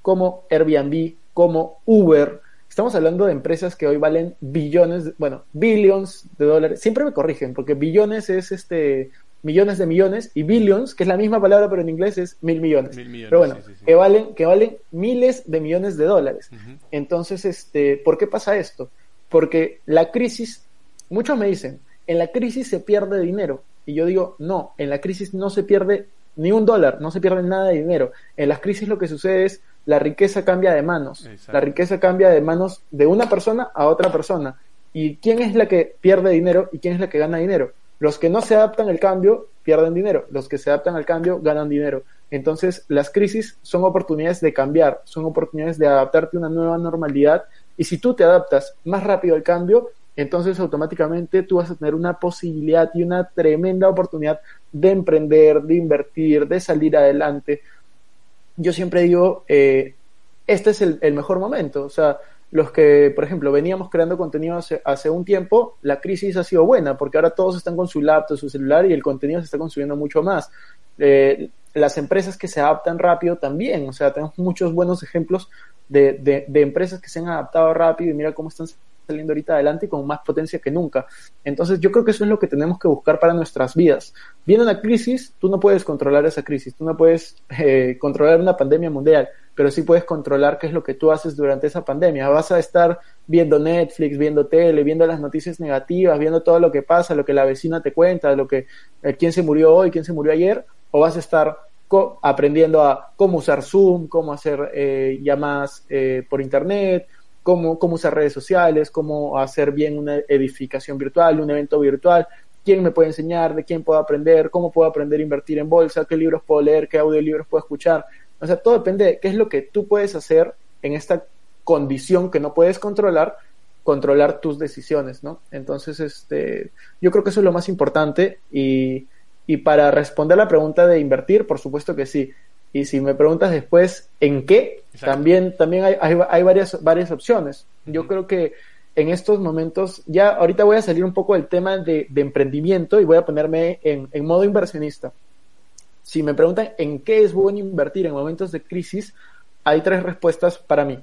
como Airbnb, como Uber, Estamos hablando de empresas que hoy valen billones, bueno, billions de dólares. Siempre me corrigen, porque billones es este millones de millones y billions, que es la misma palabra pero en inglés es mil millones. pero bueno, que valen que valen miles de millones de dólares. Entonces, este, ¿por qué pasa esto? Porque la crisis, muchos me dicen, en la crisis se pierde dinero. Y yo digo, no, en la crisis no se pierde ni un dólar, no se pierde nada de dinero. En las crisis lo que sucede es la riqueza cambia de manos. La riqueza cambia de manos de una persona a otra persona. ¿Y quién es la que pierde dinero y quién es la que gana dinero? Los que no se adaptan al cambio pierden dinero, los que se adaptan al cambio ganan dinero. Entonces, las crisis son oportunidades de cambiar, son oportunidades de adaptarte a una nueva normalidad y si tú te adaptas más rápido al cambio, entonces automáticamente tú vas a tener una posibilidad y una tremenda oportunidad de emprender, de invertir, de salir adelante. Yo siempre digo, eh, este es el, mejor momento. O sea, los que, por ejemplo, veníamos creando contenido hace, un tiempo, la crisis ha sido buena, porque ahora todos están con su laptop, su celular y el contenido se está consumiendo mucho más. Eh, las empresas que se adaptan rápido también, o sea, tenemos muchos buenos ejemplos de, de empresas que se han adaptado rápido y mira cómo están saliendo ahorita adelante y con más potencia que nunca. Entonces yo creo que eso es lo que tenemos que buscar para nuestras vidas. Viene una crisis, tú no puedes controlar esa crisis, tú no puedes eh, controlar una pandemia mundial, pero sí puedes controlar qué es lo que tú haces durante esa pandemia. Vas a estar viendo Netflix, viendo tele, viendo las noticias negativas, viendo todo lo que pasa, lo que la vecina te cuenta, lo que eh, quién se murió hoy, quién se murió ayer, o vas a estar aprendiendo a cómo usar Zoom, cómo hacer eh, llamadas por internet, cómo, cómo usar redes sociales, cómo hacer bien una edificación virtual, un evento virtual, quién me puede enseñar, de quién puedo aprender, cómo puedo aprender a invertir en bolsa, qué libros puedo leer, qué audiolibros puedo escuchar. O sea, todo depende de qué es lo que tú puedes hacer en esta condición que no puedes controlar, controlar tus decisiones, ¿no? Entonces, este, yo creo que eso es lo más importante y, y para responder la pregunta de invertir, por supuesto que sí. Y si me preguntas después en qué, también, también hay, hay, varias, varias opciones. Yo creo que en estos momentos, ya ahorita voy a salir un poco del tema de, emprendimiento y voy a ponerme en, en, modo inversionista. Si me preguntan en qué es bueno invertir en momentos de crisis, hay tres respuestas para mí.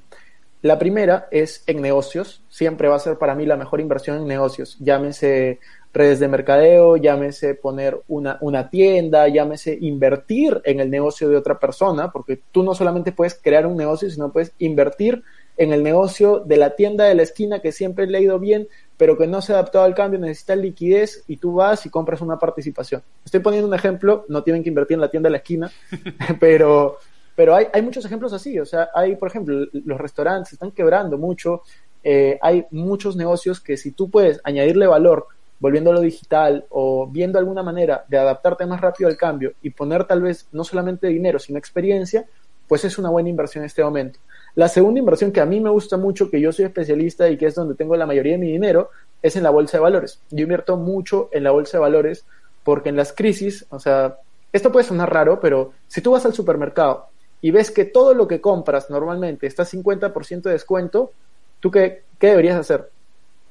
La primera es en negocios, siempre va a ser para mí la mejor inversión en negocios, llámese redes de mercadeo, llámese poner una, una tienda, llámese invertir en el negocio de otra persona, porque tú no solamente puedes crear un negocio, sino puedes invertir en el negocio de la tienda de la esquina que siempre le ha ido bien, pero que no se ha adaptado al cambio, necesita liquidez y tú vas y compras una participación. Estoy poniendo un ejemplo, no tienen que invertir en la tienda de la esquina, pero, pero hay, hay muchos ejemplos así. O sea, hay, por ejemplo, los restaurantes están quebrando mucho, eh, hay muchos negocios que si tú puedes añadirle valor volviéndolo digital o viendo alguna manera de adaptarte más rápido al cambio y poner tal vez no solamente dinero, sino experiencia, pues es una buena inversión en este momento. La segunda inversión que a mí me gusta mucho, que yo soy especialista y que es donde tengo la mayoría de mi dinero, es en la bolsa de valores. Yo invierto mucho en la bolsa de valores porque en las crisis, o sea, esto puede sonar raro, pero si tú vas al supermercado y ves que todo lo que compras normalmente está 50% de descuento, ¿tú qué, qué deberías hacer?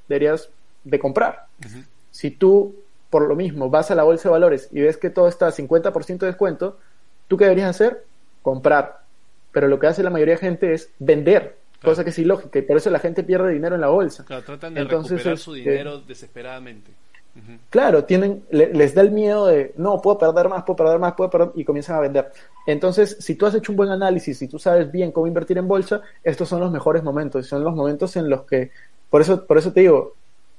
Deberías de comprar. Si tú, por lo mismo, vas a la bolsa de valores y ves que todo está a 50% de descuento, ¿tú qué deberías hacer? Comprar. Pero lo que hace la mayoría de gente es vender, cosa que es ilógica y por eso la gente pierde dinero en la bolsa. Claro, tratan de recuperar su este, dinero desesperadamente. Claro, tienen, les da el miedo de, no, puedo perder más, puedo perder más, puedo perder, y comienzan a vender. Entonces, si tú has hecho un buen análisis, si tú sabes bien cómo invertir en bolsa, estos son los mejores momentos, son los momentos en los que, por eso, por eso te digo,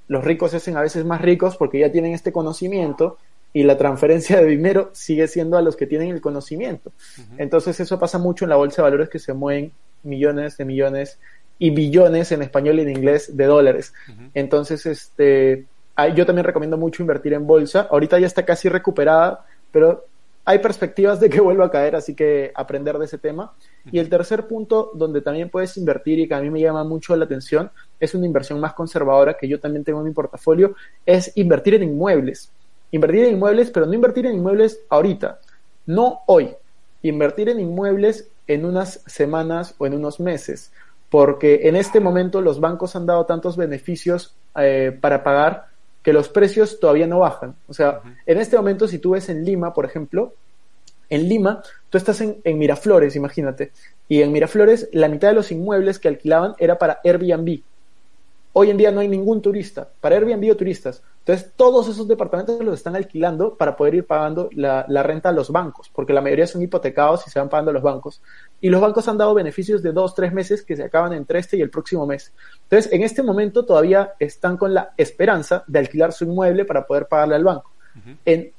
los ricos se hacen a veces más ricos porque ya tienen este conocimiento y la transferencia de dinero sigue siendo a los que tienen el conocimiento. Entonces eso pasa mucho en la bolsa de valores que se mueven millones de millones y billones en español y en inglés de dólares. Entonces, este, yo también recomiendo mucho invertir en bolsa. Ahorita ya está casi recuperada, pero hay perspectivas de que vuelva a caer, así que aprender de ese tema. Y el tercer punto donde también puedes invertir y que a mí me llama mucho la atención, es una inversión más conservadora que yo también tengo en mi portafolio, es invertir en inmuebles. Invertir en inmuebles, pero no invertir en inmuebles ahorita, no hoy. Invertir en inmuebles en unas semanas o en unos meses, porque en este momento los bancos han dado tantos beneficios eh, para pagar que los precios todavía no bajan. O sea, en este momento, si tú ves en Lima, por ejemplo, en Lima, tú estás en, Miraflores, imagínate, y en Miraflores la mitad de los inmuebles que alquilaban era para Airbnb. hoy en día no hay ningún turista. Para Airbnb o turistas. Entonces, todos esos departamentos los están alquilando para poder ir pagando la, renta a los bancos, porque la mayoría son hipotecados y se van pagando a los bancos. Y los bancos han dado beneficios de dos, tres meses que se acaban entre este y el próximo mes. Entonces, en este momento todavía están con la esperanza de alquilar su inmueble para poder pagarle al banco. en,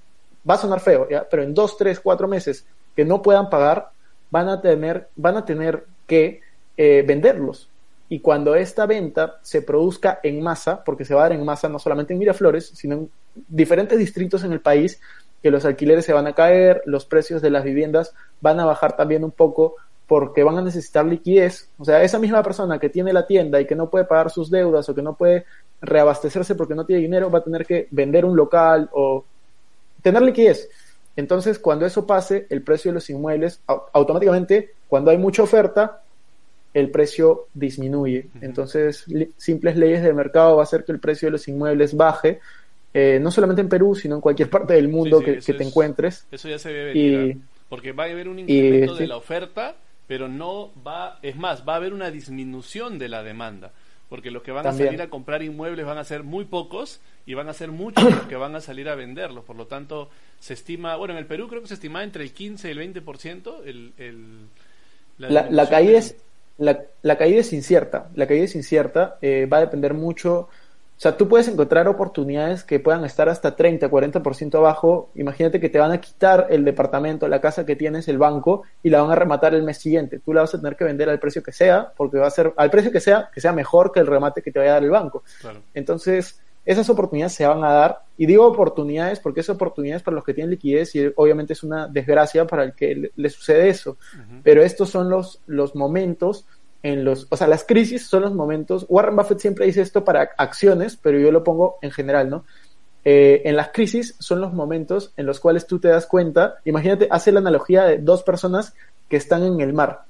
va a sonar feo, ¿ya? pero en dos, tres, cuatro meses que no puedan pagar, van a tener, van a tener que eh, venderlos y cuando esta venta se produzca en masa, porque se va a dar en masa no solamente en Miraflores, sino en diferentes distritos en el país, que los alquileres se van a caer, los precios de las viviendas van a bajar también un poco porque van a necesitar liquidez. O sea, esa misma persona que tiene la tienda y que no puede pagar sus deudas o que no puede reabastecerse porque no tiene dinero, va a tener que vender un local o tener liquidez. Entonces, cuando eso pase, el precio de los inmuebles, automáticamente, cuando hay mucha oferta, el precio disminuye. Entonces, simples leyes de mercado va a hacer que el precio de los inmuebles baje, eh, no solamente en Perú, sino en cualquier parte del mundo que, te encuentres. Eso ya se ve venir, porque va a haber un incremento de la oferta, pero no va, es más, va a haber una disminución de la demanda, porque los que van a salir a comprar inmuebles van a ser muy pocos y van a ser muchos los que van a salir a venderlos. Por lo tanto, se estima, bueno, en el Perú creo que se estima entre el 15 y el 20% el, el, la, la caída es la, la, caída es incierta. La caída es incierta, eh, va a depender mucho. O sea, tú puedes encontrar oportunidades que puedan estar hasta 30, 40% abajo. Imagínate que te van a quitar el departamento, la casa que tienes, el banco, y la van a rematar el mes siguiente. Tú la vas a tener que vender al precio que sea, porque va a ser, al precio que sea, que sea mejor que el remate que te vaya a dar el banco. Entonces, esas oportunidades se van a dar. Y digo oportunidades porque es oportunidades para los que tienen liquidez y obviamente es una desgracia para el que le, sucede eso. Pero estos son los, los momentos en los, o sea, las crisis son los momentos, Warren Buffett siempre dice esto para acciones, pero yo lo pongo en general, ¿no? Eh, en las crisis son los momentos en los cuales tú te das cuenta, imagínate, hace la analogía de dos personas que están en el mar,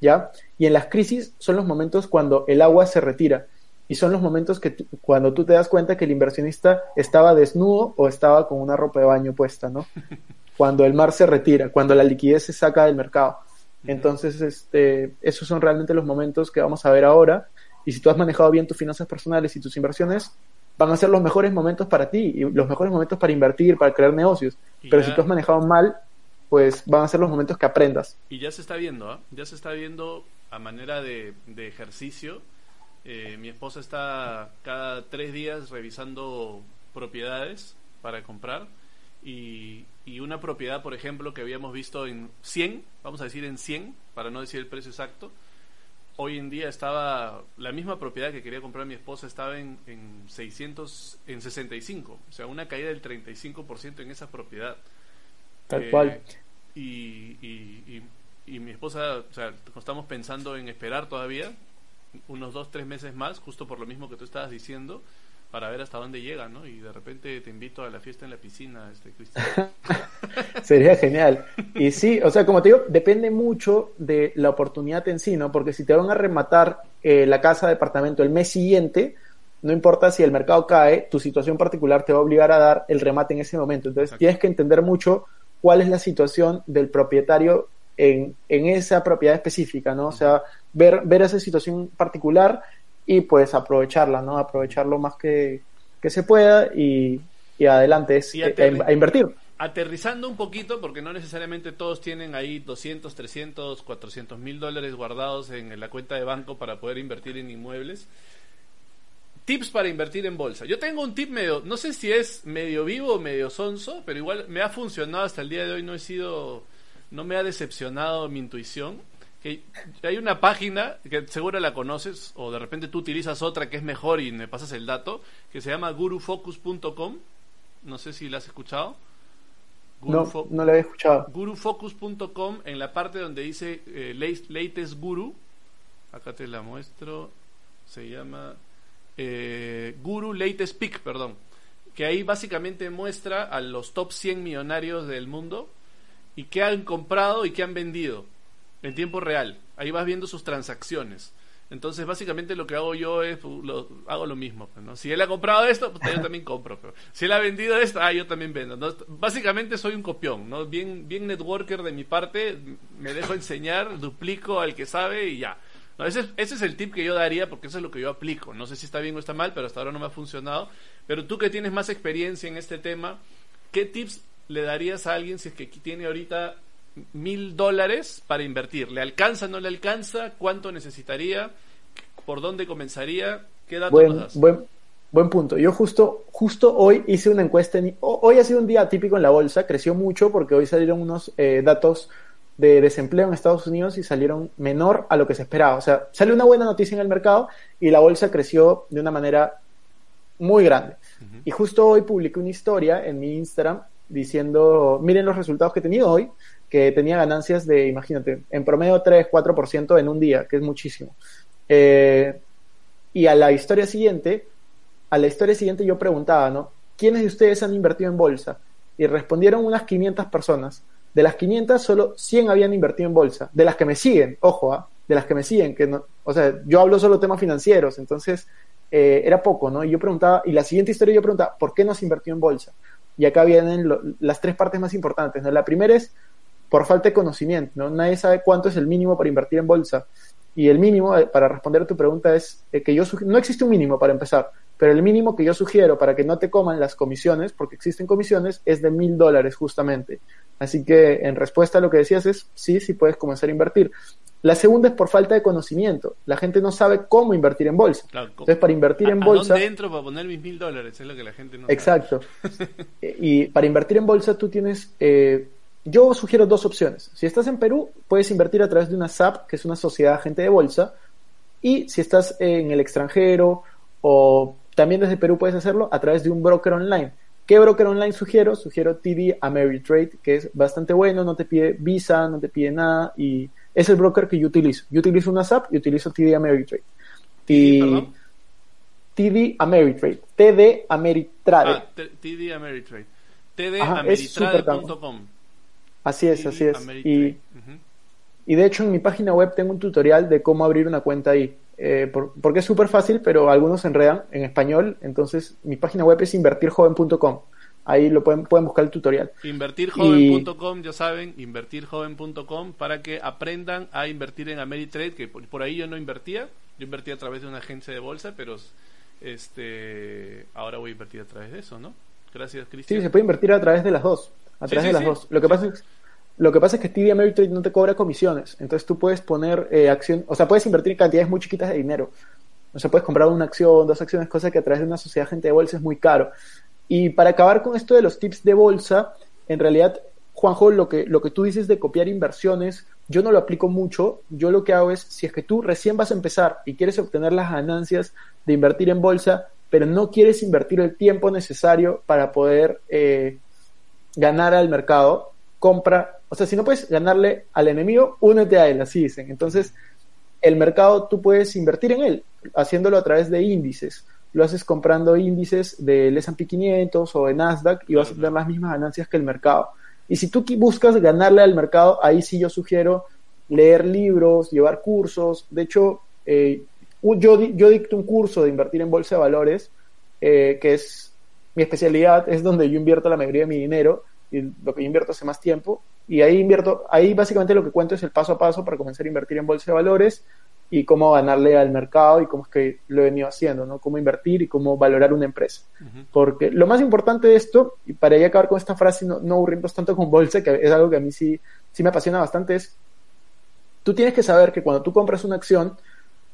¿ya? Y en las crisis son los momentos cuando el agua se retira y son los momentos que cuando tú te das cuenta que el inversionista estaba desnudo o estaba con una ropa de baño puesta, ¿no? Cuando el mar se retira, cuando la liquidez se saca del mercado. Entonces, este, esos son realmente los momentos que vamos a ver ahora. Y si tú has manejado bien tus finanzas personales y tus inversiones, van a ser los mejores momentos para ti y los mejores momentos para invertir, para crear negocios. Pero si tú has manejado mal, pues van a ser los momentos que aprendas. Y ya se está viendo, ¿ah? ya se está viendo a manera de, de ejercicio eh, mi esposa está cada tres días revisando propiedades para comprar y, una propiedad, por ejemplo, que habíamos visto en 100, vamos a decir en 100, para no decir el precio exacto, hoy en día estaba, la misma propiedad que quería comprar mi esposa estaba en, en 600, en 65, o sea, una caída del 35% en esa propiedad. Tal cual. Eh, y, y, y, mi esposa, o sea, estamos pensando en esperar todavía, unos dos, tres meses más, justo por lo mismo que tú estabas diciendo, para ver hasta dónde llega, ¿no? Y de repente te invito a la fiesta en la piscina, este Cristian. Sería genial. Y sí, o sea, como te digo, depende mucho de la oportunidad en sí, ¿no? Porque si te van a rematar eh, la casa, de departamento el mes siguiente, no importa si el mercado cae, tu situación particular te va a obligar a dar el remate en ese momento. Entonces tienes que entender mucho cuál es la situación del propietario en, en esa propiedad específica, ¿no? O sea, ver, ver esa situación particular y pues aprovecharla, ¿no? Aprovecharlo más que, que se pueda y, y adelante es a, invertir. Aterrizando un poquito, porque no necesariamente todos tienen ahí 200, 300, 400 mil dólares guardados en la cuenta de banco para poder invertir en inmuebles. Tips para invertir en bolsa. Yo tengo un tip medio, no sé si es medio vivo o medio sonso, pero igual me ha funcionado hasta el día de hoy, no he sido, no me ha decepcionado mi intuición hay una página que seguro la conoces o de repente tú utilizas otra que es mejor y me pasas el dato, que se llama gurufocus.com. No sé si la has escuchado. no, no la he escuchado. Gurufocus.com en la parte donde dice eh, Latest Guru. Acá te la muestro. Se llama eh, Guru Latest Pick, perdón. Que ahí básicamente muestra a los top 100 millonarios del mundo y qué han comprado y qué han vendido en tiempo real. Ahí vas viendo sus transacciones. Entonces, básicamente lo que hago yo es, lo, hago lo mismo. Pues. Si él ha comprado esto, pues yo también compro. Si él ha vendido esto, ah, yo también vendo. Básicamente soy un copión, ¿no? Bien, bien networker de mi parte, me dejo enseñar, duplico al que sabe y ya. ese, ese es el tip que yo daría porque eso es lo que yo aplico. No sé si está bien o está mal, pero hasta ahora no me ha funcionado. Pero tú que tienes más experiencia en este tema, ¿qué tips le darías a alguien si es que tiene ahorita mil dólares para invertir? ¿Le alcanza, no le alcanza? ¿Cuánto necesitaría? ¿Por dónde comenzaría? ¿Qué datos buen, das? Buen, buen punto. Yo justo, justo hoy hice una encuesta. En, hoy ha sido un día típico en la bolsa. Creció mucho porque hoy salieron unos eh, datos de desempleo en Estados Unidos y salieron menor a lo que se esperaba. O sea, sale una buena noticia en el mercado y la bolsa creció de una manera muy grande. Y justo hoy publiqué una historia en mi Instagram diciendo, miren los resultados que he tenido hoy, que tenía ganancias de, imagínate, en promedio 3, 4% en un día, que es muchísimo. Eh, y a la historia siguiente, a la historia siguiente yo preguntaba, ¿no? ¿Quiénes de ustedes han invertido en bolsa? Y respondieron unas 500 personas. De las 500, solo 100 habían invertido en bolsa. De las que me siguen, ojo, ¿ah? de las que me siguen, que no, o sea, yo hablo solo temas financieros, entonces eh, era poco, ¿no? Y yo preguntaba, y la siguiente historia yo preguntaba, ¿por qué no se invertió en bolsa? Y acá vienen las tres partes más importantes, ¿no? La primera es por falta de conocimiento, ¿no? Nadie sabe cuánto es el mínimo para invertir en bolsa. Y el mínimo, eh, para responder a tu pregunta, es eh, que yo no existe un mínimo para empezar, pero el mínimo que yo sugiero para que no te coman las comisiones, porque existen comisiones, es de mil dólares justamente. Así que en respuesta a lo que decías es, sí, sí puedes comenzar a invertir. La segunda es por falta de conocimiento. La gente no sabe cómo invertir en bolsa. Entonces, para invertir en bolsa... ¿Dónde entro para poner mis mil dólares? Es lo que la gente no Exacto. y para invertir en bolsa tú tienes... Eh, yo sugiero dos opciones. Si estás en Perú, puedes invertir a través de una SAP, que es una sociedad agente de bolsa. Y si estás en el extranjero o también desde Perú puedes hacerlo a través de un broker online. ¿Qué broker online sugiero? Sugiero TD Ameritrade, que es bastante bueno, no te pide visa, no te pide nada y es el broker que yo utilizo. Yo utilizo una SAP y utilizo TD Ameritrade. Y TD Ameritrade, TD Ameritrade. Ah, TD Ameritrade. tdameritrade.com. Así es, así es. Y, y de hecho en mi página web tengo un tutorial de cómo abrir una cuenta ahí. Eh, porque es súper fácil, pero algunos se enredan en español. Entonces, mi página web es invertirjoven.com. Ahí lo pueden, pueden buscar el tutorial. Invertirjoven.com, ya saben, invertirjoven.com para que aprendan a invertir en Ameritrade, que por, ahí yo no invertía. Yo invertía a través de una agencia de bolsa, pero este ahora voy a invertir a través de eso, ¿no? Gracias, Cristian. Sí, se puede invertir a través de las dos. A través de las dos. Lo que pasa es lo que pasa es que TD Ameritrade no te cobra comisiones, entonces tú puedes poner eh, acción, o sea, puedes invertir cantidades muy chiquitas de dinero. O sea, puedes comprar una acción, dos acciones, cosa que a través de una sociedad gente de bolsa es muy caro. Y para acabar con esto de los tips de bolsa, en realidad, Juanjo, lo que, lo que tú dices de copiar inversiones, yo no lo aplico mucho. Yo lo que hago es, si es que tú recién vas a empezar y quieres obtener las ganancias de invertir en bolsa, pero no quieres invertir el tiempo necesario para poder eh, ganar al mercado, compra o sea, si no puedes ganarle al enemigo, únete a él, así dicen. Entonces, el mercado tú puedes invertir en él, haciéndolo a través de índices. Lo haces comprando índices del S&P 500 o de Nasdaq y vas a tener las mismas ganancias que el mercado. Y si tú buscas ganarle al mercado, ahí sí yo sugiero leer libros, llevar cursos. De hecho, eh, yo, yo dicto un curso de invertir en bolsa de valores, eh, que es mi especialidad, es donde yo invierto la mayoría de mi dinero y lo que yo invierto hace más tiempo. Y ahí invierto, ahí básicamente lo que cuento es el paso a paso para comenzar a invertir en bolsa de valores y cómo ganarle al mercado y cómo es que lo he venido haciendo, ¿no? Cómo invertir y cómo valorar una empresa. Porque lo más importante de esto, y para ya acabar con esta frase, no, no aburrirnos tanto con bolsa, que es algo que a mí sí, sí me apasiona bastante, es, tú tienes que saber que cuando tú compras una acción,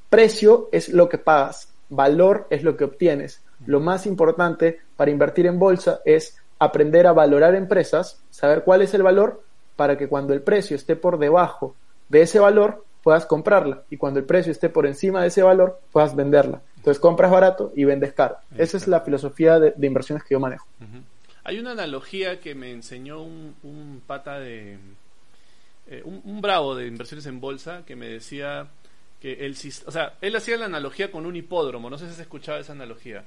precio es lo que pagas, valor es lo que obtienes. Lo más importante para invertir en bolsa es aprender a valorar empresas, saber cuál es el valor para que cuando el precio esté por debajo de ese valor puedas comprarla y cuando el precio esté por encima de ese valor puedas venderla. Entonces compras barato y vendes caro. Esa es la filosofía de, inversiones que yo manejo. Hay una analogía que me enseñó un, pata de... Eh, un, bravo de inversiones en bolsa que me decía que el... O sea, él hacía la analogía con un hipódromo. No sé si has escuchado esa analogía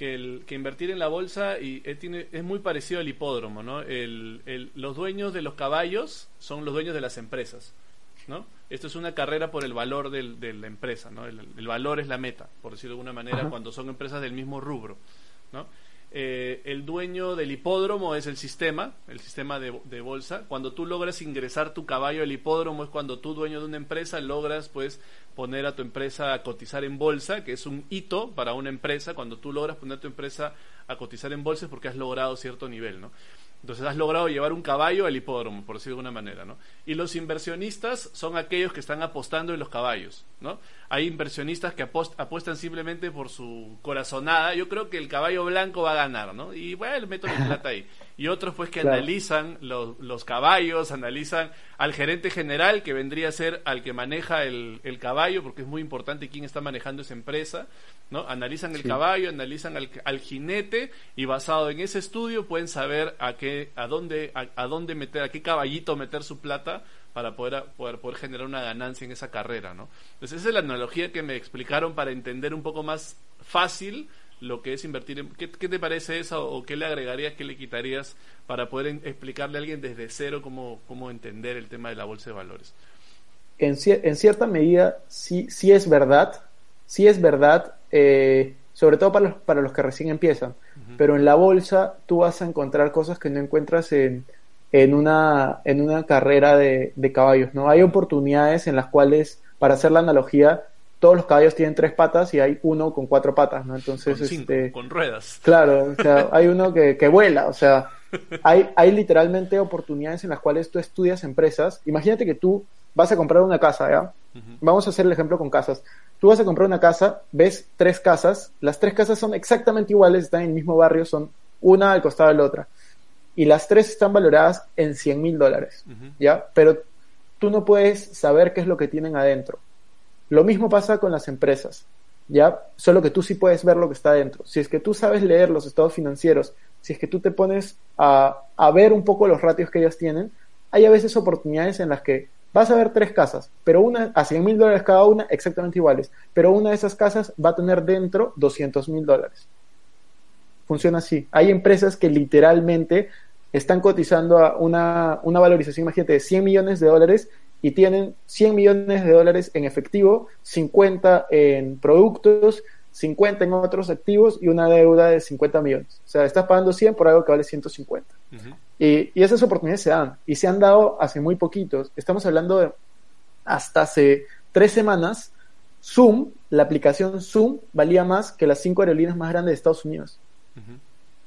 que, el, que invertir en la bolsa y eh, tiene, es muy parecido al hipódromo, ¿no? El, los dueños de los caballos son los dueños de las empresas, ¿no? Esto es una carrera por el valor del, de la empresa, ¿no? El, valor es la meta, por decirlo de alguna manera, cuando son empresas del mismo rubro, ¿no? Eh, el dueño del hipódromo es el sistema, el sistema de, bolsa. Cuando tú logras ingresar tu caballo al hipódromo es cuando tú, dueño de una empresa, logras pues poner a tu empresa a cotizar en bolsa, que es un hito para una empresa. Cuando tú logras poner a tu empresa a cotizar en bolsa es porque has logrado cierto nivel, ¿no? Entonces has logrado llevar un caballo al hipódromo, por decirlo de alguna manera, ¿no? Y los inversionistas son aquellos que están apostando en los caballos, ¿no? Hay inversionistas que apuestan simplemente por su corazonada. Yo creo que el caballo blanco va a ganar, ¿no? Y bueno, meto mi plata ahí. Y otros pues que analizan los, los, caballos, analizan al gerente general que vendría a ser al que maneja el, el caballo, porque es muy importante quién está manejando esa empresa, ¿no? Analizan el caballo, analizan al, al, jinete y basado en ese estudio pueden saber a qué, a dónde, a, a dónde meter, a qué caballito meter su plata para poder, poder, poder, generar una ganancia en esa carrera, ¿no? Entonces esa es la analogía que me explicaron para entender un poco más fácil lo que es invertir en... ¿Qué, qué te parece eso o qué le agregarías, qué le quitarías para poder en, explicarle a alguien desde cero cómo, cómo entender el tema de la bolsa de valores? En, en cierta medida sí, sí es verdad, sí es verdad, eh, sobre todo para los, para los que recién empiezan, uh -huh. pero en la bolsa tú vas a encontrar cosas que no encuentras en en una, en una carrera de, de, caballos, ¿no? Hay oportunidades en las cuales, para hacer la analogía, todos los caballos tienen tres patas y hay uno con cuatro patas, ¿no? Entonces, con, cinco, este, con ruedas. Claro, o sea, hay uno que, que vuela, o sea, hay, hay literalmente oportunidades en las cuales tú estudias empresas. Imagínate que tú vas a comprar una casa, ¿ya? Uh -huh. Vamos a hacer el ejemplo con casas. Tú vas a comprar una casa, ves tres casas, las tres casas son exactamente iguales, están en el mismo barrio, son una al costado de la otra y las tres están valoradas en 100 mil dólares, uh -huh. ¿ya? Pero tú no puedes saber qué es lo que tienen adentro. Lo mismo pasa con las empresas, ¿ya? Solo que tú sí puedes ver lo que está adentro. Si es que tú sabes leer los estados financieros, si es que tú te pones a, a ver un poco los ratios que ellas tienen, hay a veces oportunidades en las que vas a ver tres casas, pero una a 100 mil dólares cada una, exactamente iguales, pero una de esas casas va a tener dentro 200 mil dólares funciona así. Hay empresas que literalmente están cotizando a una, una valorización, imagínate, de 100 millones de dólares y tienen 100 millones de dólares en efectivo, 50 en productos, 50 en otros activos y una deuda de 50 millones. O sea, estás pagando 100 por algo que vale 150. Uh -huh. y, y, esas oportunidades se dan y se han dado hace muy poquitos. Estamos hablando de hasta hace tres semanas. Zoom, la aplicación Zoom, valía más que las cinco aerolíneas más grandes de Estados Unidos. Uh -huh.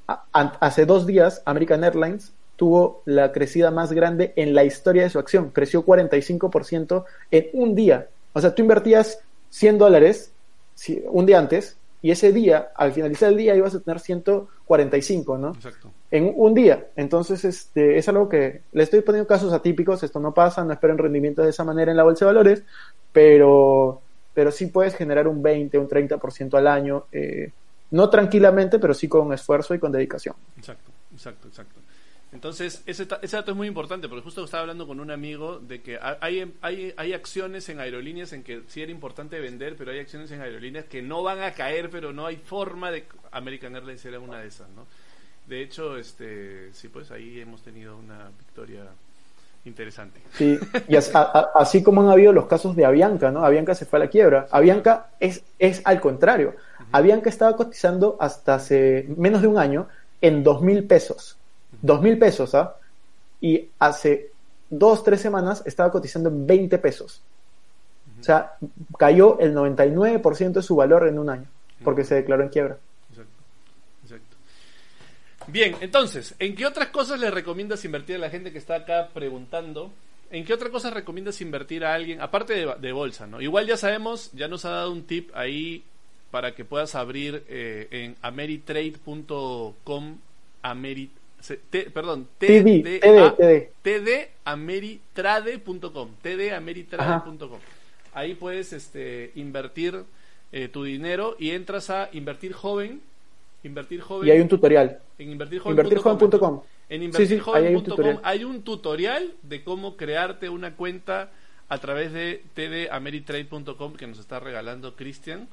Hace dos días, American Airlines tuvo la crecida más grande en la historia de su acción. Creció 45% en un día. O sea, tú invertías 100 dólares un día antes y ese día, al finalizar el día, ibas a tener 145, ¿no? Exacto. En un día. Entonces, este, es algo que le estoy poniendo casos atípicos. Esto no pasa, no esperen rendimientos de esa manera en la bolsa de valores, pero, pero sí puedes generar un 20, un 30% al año. Eh, no tranquilamente, pero sí con esfuerzo y con dedicación. Exacto, exacto, exacto. Entonces, ese, ese dato es muy importante, porque justo estaba hablando con un amigo de que hay, hay, hay acciones en aerolíneas en que sí era importante vender, pero hay acciones en aerolíneas que no van a caer, pero no hay forma de... American Airlines era una de esas, ¿no? De hecho, este, sí, pues ahí hemos tenido una victoria interesante. Sí, y as, a, así como han habido los casos de Avianca, ¿no? Avianca se fue a la quiebra. Avianca es, es al contrario. Uh -huh. Avianca estaba cotizando hasta hace menos de un año en dos mil pesos. Dos mil pesos, ¿ah? Y hace dos, tres semanas estaba cotizando en 20 pesos. Uh -huh. O sea, cayó el 99% de su valor en un año, porque uh -huh. se declaró en quiebra. Bien, entonces, ¿en qué otras cosas le recomiendas invertir a la gente que está acá preguntando? ¿En qué otra cosa recomiendas invertir a alguien? Aparte de, de bolsa, ¿no? Igual ya sabemos, ya nos ha dado un tip ahí para que puedas abrir eh, en ameritrade.com, ameri, te, perdón, tdameritrade.com, tdameritrade.com. Ahí puedes este, invertir eh, tu dinero y entras a invertir joven Invertir joven. Y hay un tutorial. En invertirjoven.com. Invertirjoven en invertirjoven.com sí, sí, hay, un hay, un tutorial de cómo crearte una cuenta a través de tdameritrade.com que nos está regalando Cristian.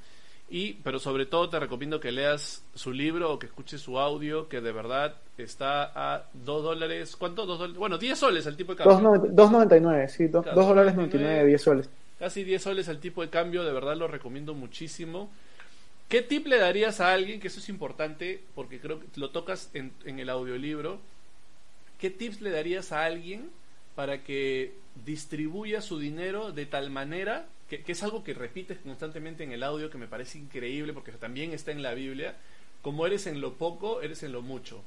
Y, pero sobre todo te recomiendo que leas su libro o que escuches su audio, que de verdad está a 2 dólares. ¿Cuánto? Dos dólares? Bueno, 10 soles el tipo de cambio. 2.99, sí, 2 claro, dólares 99, 10 soles. Casi 10 soles el tipo de cambio, de verdad lo recomiendo muchísimo. ¿Qué tip le darías a alguien, que eso es importante, porque creo que lo tocas en, en el audiolibro, ¿qué tips le darías a alguien para que distribuya su dinero de tal manera, que, es algo que repites constantemente en el audio, que me parece increíble, porque también está en la Biblia, como eres en lo poco, eres en lo mucho.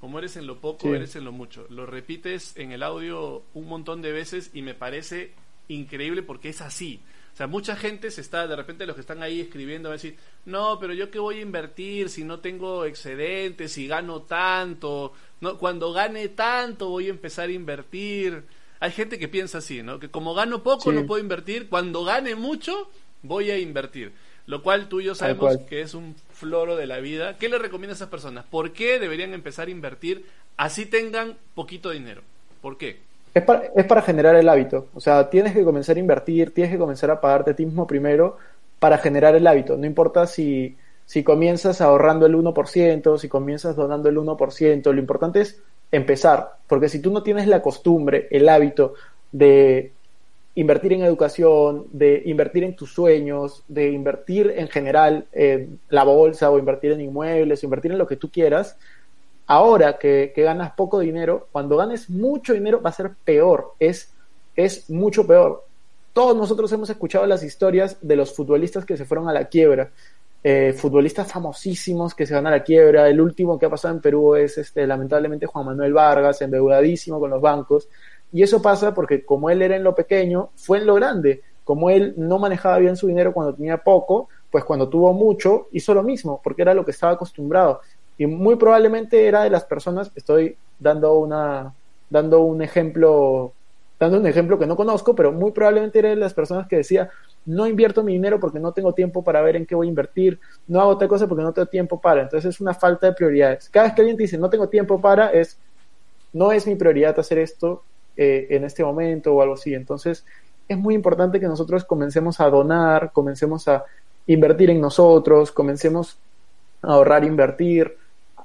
Como eres en lo poco, eres en lo mucho. Lo repites en el audio un montón de veces y me parece increíble porque es así. O sea, mucha gente se está, de repente los que están ahí escribiendo, va a decir, no, pero yo qué voy a invertir si no tengo excedentes, si gano tanto, no, cuando gane tanto voy a empezar a invertir. Hay gente que piensa así, ¿no? Que como gano poco no puedo invertir, cuando gane mucho voy a invertir. Lo cual tú y yo sabemos que es un floro de la vida. ¿Qué le recomienda a esas personas? ¿Por qué deberían empezar a invertir así tengan poquito dinero? ¿Por qué? Es para, es para generar el hábito. O sea, tienes que comenzar a invertir, tienes que comenzar a pagarte a ti mismo primero para generar el hábito. No importa si, si comienzas ahorrando el 1%, si comienzas donando el 1%, lo importante es empezar, porque si tú no tienes la costumbre, el hábito de invertir en educación, de invertir en tus sueños, de invertir en general en la bolsa o invertir en inmuebles, invertir en lo que tú quieras, Ahora que, ganas poco dinero, cuando ganes mucho dinero va a ser peor, es, es mucho peor. Todos nosotros hemos escuchado las historias de los futbolistas que se fueron a la quiebra, eh, futbolistas famosísimos que se van a la quiebra. El último que ha pasado en Perú es este, lamentablemente Juan Manuel Vargas, endeudadísimo con los bancos. Y eso pasa porque como él era en lo pequeño, fue en lo grande. Como él no manejaba bien su dinero cuando tenía poco, pues cuando tuvo mucho hizo lo mismo, porque era lo que estaba acostumbrado y muy probablemente era de las personas, estoy dando una dando un ejemplo dando un ejemplo que no conozco, pero muy probablemente era de las personas que decía, no invierto mi dinero porque no tengo tiempo para ver en qué voy a invertir, no hago tal cosa porque no tengo tiempo para, entonces es una falta de prioridades. Cada vez que alguien dice, no tengo tiempo para, es, no es mi prioridad hacer esto eh, en este momento o algo así. Entonces es muy importante que nosotros comencemos a donar, comencemos a invertir en nosotros, comencemos a ahorrar, invertir,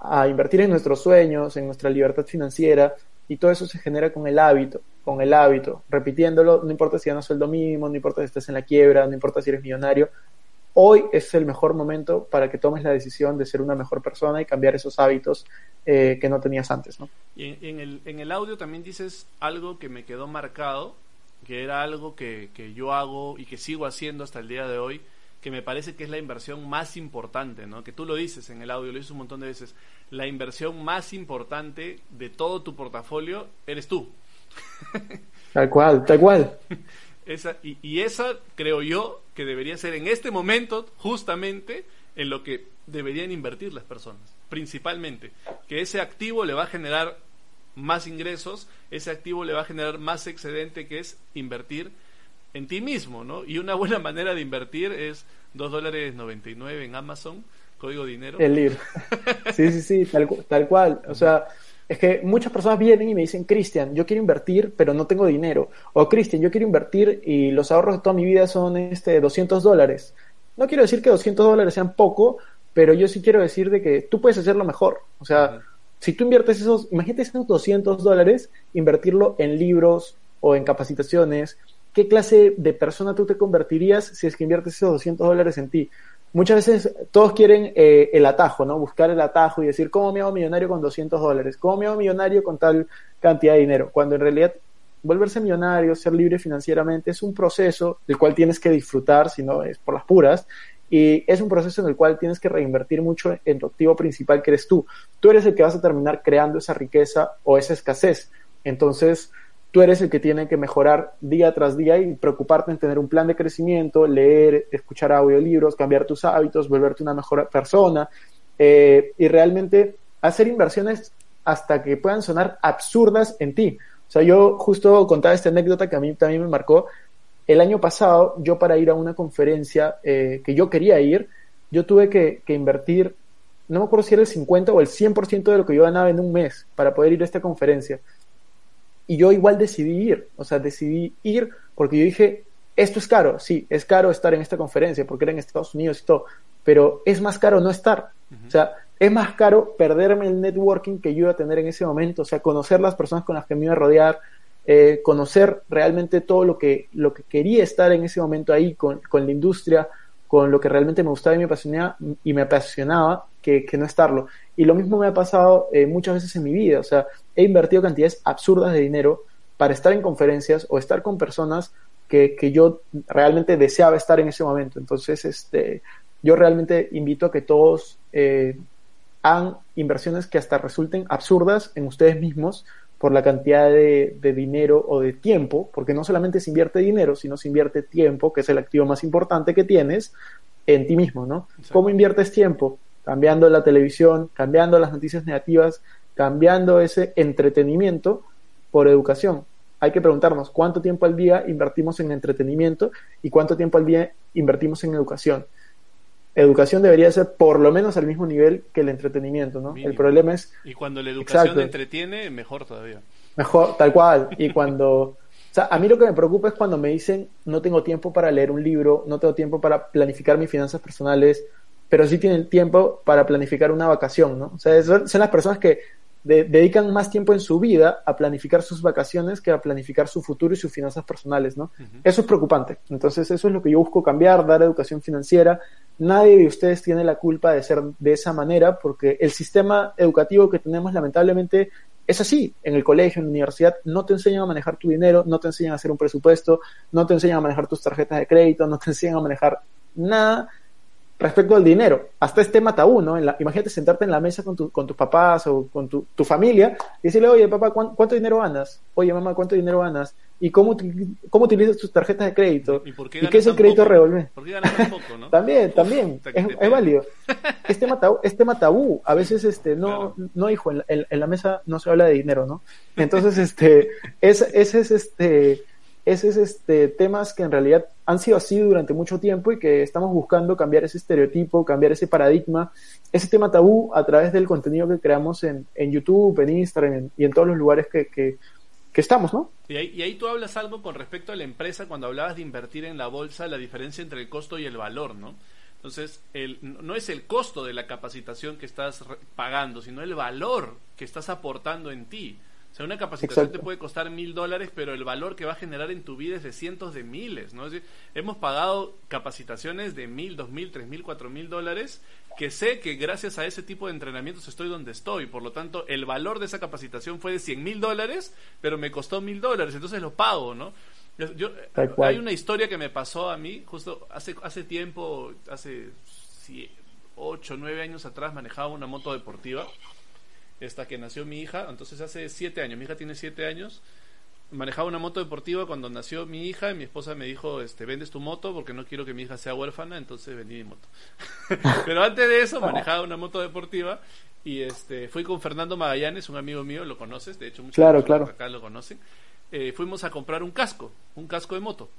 a invertir en nuestros sueños, en nuestra libertad financiera, y todo eso se genera con el hábito, con el hábito, repitiéndolo, no importa si ganas sueldo mínimo, no importa si estás en la quiebra, no importa si eres millonario, hoy es el mejor momento para que tomes la decisión de ser una mejor persona y cambiar esos hábitos eh, que no tenías antes. ¿no? Y en, el, en el audio también dices algo que me quedó marcado, que era algo que, que yo hago y que sigo haciendo hasta el día de hoy, que me parece que es la inversión más importante, ¿no? Que tú lo dices en el audio, lo dices un montón de veces. La inversión más importante de todo tu portafolio eres tú. Tal cual, tal cual. Esa, y, y esa creo yo que debería ser en este momento justamente en lo que deberían invertir las personas, principalmente. Que ese activo le va a generar más ingresos, ese activo le va a generar más excedente que es invertir en ti mismo, ¿no? Y una buena manera de invertir es 2 dólares 99 en Amazon, código dinero. El ir. Sí, sí, sí, tal, tal cual. O sea, es que muchas personas vienen y me dicen, Cristian, yo quiero invertir, pero no tengo dinero. O Cristian, yo quiero invertir y los ahorros de toda mi vida son este 200 dólares. No quiero decir que 200 dólares sean poco, pero yo sí quiero decir de que tú puedes hacerlo mejor. O sea, si tú inviertes esos, imagínate esos 200 dólares, invertirlo en libros o en capacitaciones ¿qué clase de persona tú te convertirías si es que inviertes esos 200 dólares en ti? Muchas veces todos quieren eh, el atajo, ¿no? Buscar el atajo y decir, ¿cómo me hago millonario con 200 dólares? ¿Cómo me hago millonario con tal cantidad de dinero? Cuando en realidad volverse millonario, ser libre financieramente, es un proceso del cual tienes que disfrutar, si no es por las puras, y es un proceso en el cual tienes que reinvertir mucho en tu activo principal que eres tú. Tú eres el que vas a terminar creando esa riqueza o esa escasez. Entonces, tú eres el que tiene que mejorar día tras día y preocuparte en tener un plan de crecimiento, leer, escuchar audiolibros, cambiar tus hábitos, volverte una mejor persona eh, y realmente hacer inversiones hasta que puedan sonar absurdas en ti. O sea, yo justo contaba esta anécdota que a mí también me marcó. El año pasado, yo para ir a una conferencia eh, que yo quería ir, yo tuve que, que invertir, no me acuerdo si era el 50 o el 100% de lo que yo ganaba en un mes para poder ir a esta conferencia. Y yo igual decidí ir, o sea, decidí ir porque yo dije, esto es caro, sí, es caro estar en esta conferencia porque era en Estados Unidos y todo, pero es más caro no estar. O sea, es más caro perderme el networking que yo iba a tener en ese momento, o sea, conocer las personas con las que me iba a rodear, eh, conocer realmente todo lo que, lo que quería estar en ese momento ahí con, con la industria, con lo que realmente me gustaba y me apasionaba, y me apasionaba que, no estarlo. Y lo mismo me ha pasado eh, muchas veces en mi vida. O sea, he invertido cantidades absurdas de dinero para estar en conferencias o estar con personas que, que yo realmente deseaba estar en ese momento. Entonces, este, yo realmente invito a que todos eh, hagan inversiones que hasta resulten absurdas en ustedes mismos por la cantidad de, dinero o de tiempo, porque no solamente se invierte dinero, sino se invierte tiempo, que es el activo más importante que tienes, en ti mismo, ¿no? ¿Cómo inviertes tiempo? Cambiando la televisión, cambiando las noticias negativas, cambiando ese entretenimiento por educación. Hay que preguntarnos cuánto tiempo al día invertimos en entretenimiento y cuánto tiempo al día invertimos en educación educación debería ser por lo menos al mismo nivel que el entretenimiento, ¿no? El problema es... Y cuando la educación entretiene, mejor todavía. Mejor, tal cual. Y cuando... O sea, a mí lo que me preocupa es cuando me dicen no tengo tiempo para leer un libro, no tengo tiempo para planificar mis finanzas personales, pero sí tienen tiempo para planificar una vacación, ¿no? O sea, son, las personas que dedican más tiempo en su vida a planificar sus vacaciones que a planificar su futuro y sus finanzas personales, ¿no? Eso es preocupante. Entonces, eso es lo que yo busco cambiar, dar educación financiera, nadie de ustedes tiene la culpa de ser de esa manera porque el sistema educativo que tenemos lamentablemente es así. En el colegio, en la universidad, no te enseñan a manejar tu dinero, no te enseñan a hacer un presupuesto, no te enseñan a manejar tus tarjetas de crédito, no te enseñan a manejar nada respecto al dinero. Hasta este tema tabú, ¿no? imagínate sentarte en la mesa con, tu, con tus papás o con tu, familia y decirle, oye, papá, ¿cuánto, dinero ganas? Oye, mamá, ¿cuánto dinero ganas? ¿Y cómo, cómo utilizas tus tarjetas de crédito? ¿Y, qué, es el crédito revolver? ¿Por qué ganas tan poco, no? también, también, es, válido. Es tema, tabú, es tema tabú. A veces, este, no, no hijo, en, en, la mesa no se habla de dinero, ¿no? Entonces, este, ese es, este, esos este, temas que en realidad han sido así durante mucho tiempo y que estamos buscando cambiar ese estereotipo, cambiar ese paradigma, ese tema tabú a través del contenido que creamos en, en YouTube, en Instagram y en todos los lugares que, que, estamos, ¿no? Y ahí, y ahí, tú hablas algo con respecto a la empresa cuando hablabas de invertir en la bolsa, la diferencia entre el costo y el valor, ¿no? Entonces, el, no es el costo de la capacitación que estás pagando, sino el valor que estás aportando en ti. O sea, una capacitación te puede costar mil dólares, pero el valor que va a generar en tu vida es de cientos de miles, ¿no? hemos pagado capacitaciones de mil, dos mil, tres mil, cuatro mil dólares, que sé que gracias a ese tipo de entrenamientos estoy donde estoy. Por lo tanto, el valor de esa capacitación fue de cien mil dólares, pero me costó mil dólares, entonces lo pago, ¿no? Yo, hay una historia que me pasó a mí, justo hace, hace tiempo, hace ocho, nueve años atrás, manejaba una moto deportiva esta que nació mi hija, entonces hace siete años, mi hija tiene siete años, manejaba una moto deportiva cuando nació mi hija y mi esposa me dijo, este, vendes tu moto porque no quiero que mi hija sea huérfana, entonces vendí mi moto. Pero antes de eso manejaba una moto deportiva y este, fui con Fernando Magallanes, un amigo mío, lo conoces, de hecho muchos claro, claro. acá lo conocen. Eh, fuimos a comprar un casco, un casco de moto,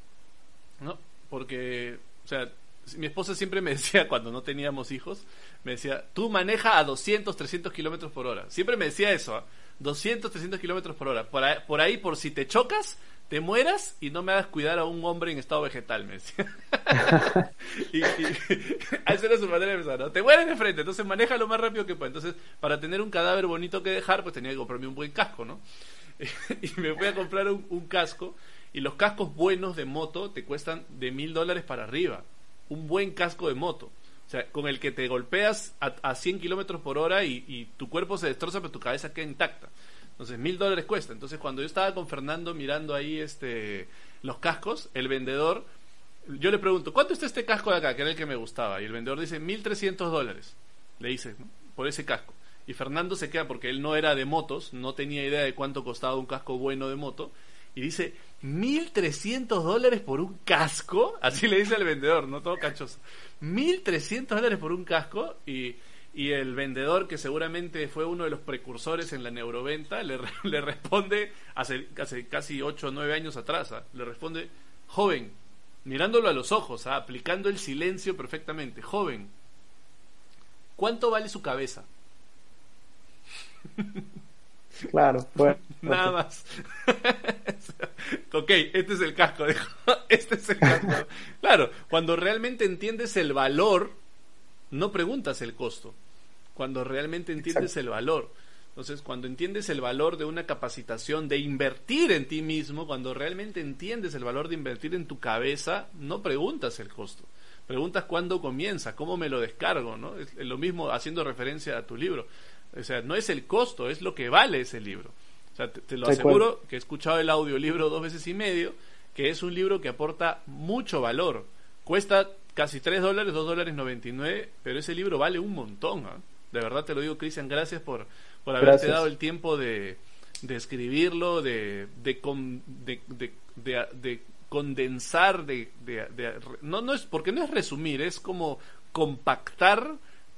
¿no? Porque, o sea, mi esposa siempre me decía, cuando no teníamos hijos, me decía, tú maneja a 200, 300 kilómetros por hora. Siempre me decía eso, 200, ¿ah? 300 kilómetros por hora. Por ahí, por si te chocas, te mueras y no me hagas cuidar a un hombre en estado vegetal, me decía. y, y esa era su manera de pensar, ¿no? Te mueres de frente, entonces maneja lo más rápido que puedas. Entonces, para tener un cadáver bonito que dejar, pues tenía que comprarme un buen casco, ¿no? y me fui a comprar un casco y los cascos buenos de moto te cuestan de mil dólares para arriba un buen casco de moto. O sea, con el que te golpeas a, a 100 kilómetros por hora y, tu cuerpo se destroza, pero tu cabeza queda intacta. Entonces, mil dólares cuesta. Entonces, cuando yo estaba con Fernando mirando ahí este los cascos, el vendedor, yo le pregunto, ¿cuánto está este casco de acá? Que era el que me gustaba. Y el vendedor dice, 1300 dólares. Le dice, por ese casco. Y Fernando se queda porque él no era de motos, no tenía idea de cuánto costaba un casco bueno de moto. Y dice, 1.300 dólares por un casco, así le dice el vendedor, no todo cachoso. 1.300 dólares por un casco y, y, el vendedor, que seguramente fue uno de los precursores en la neuroventa, le, le responde, hace, casi 8 o 9 años atrás, ¿ah? le responde, joven, mirándolo a los ojos, ¿ah? aplicando el silencio perfectamente, joven, ¿cuánto vale su cabeza? Claro, bueno. Nada más. ok, este es el casco, Este es el casco. Claro, cuando realmente entiendes el valor, no preguntas el costo. Cuando realmente entiendes el valor. Entonces, cuando entiendes el valor de una capacitación, de invertir en ti mismo, cuando realmente entiendes el valor de invertir en tu cabeza, no preguntas el costo preguntas cuándo comienza, cómo me lo descargo, ¿no? Es lo mismo haciendo referencia a tu libro. O sea, no es el costo, es lo que vale ese libro. O sea, te, lo aseguro que he escuchado el audiolibro dos veces y medio, que es un libro que aporta mucho valor. Cuesta casi 3 dólares, 2 dólares 99, pero ese libro vale un montón. ¿ah? De verdad te lo digo, Cristian, gracias por, por haberte dado el tiempo de, de escribirlo, de, de, de, de condensar, de, no, no es, porque no es resumir, es como compactar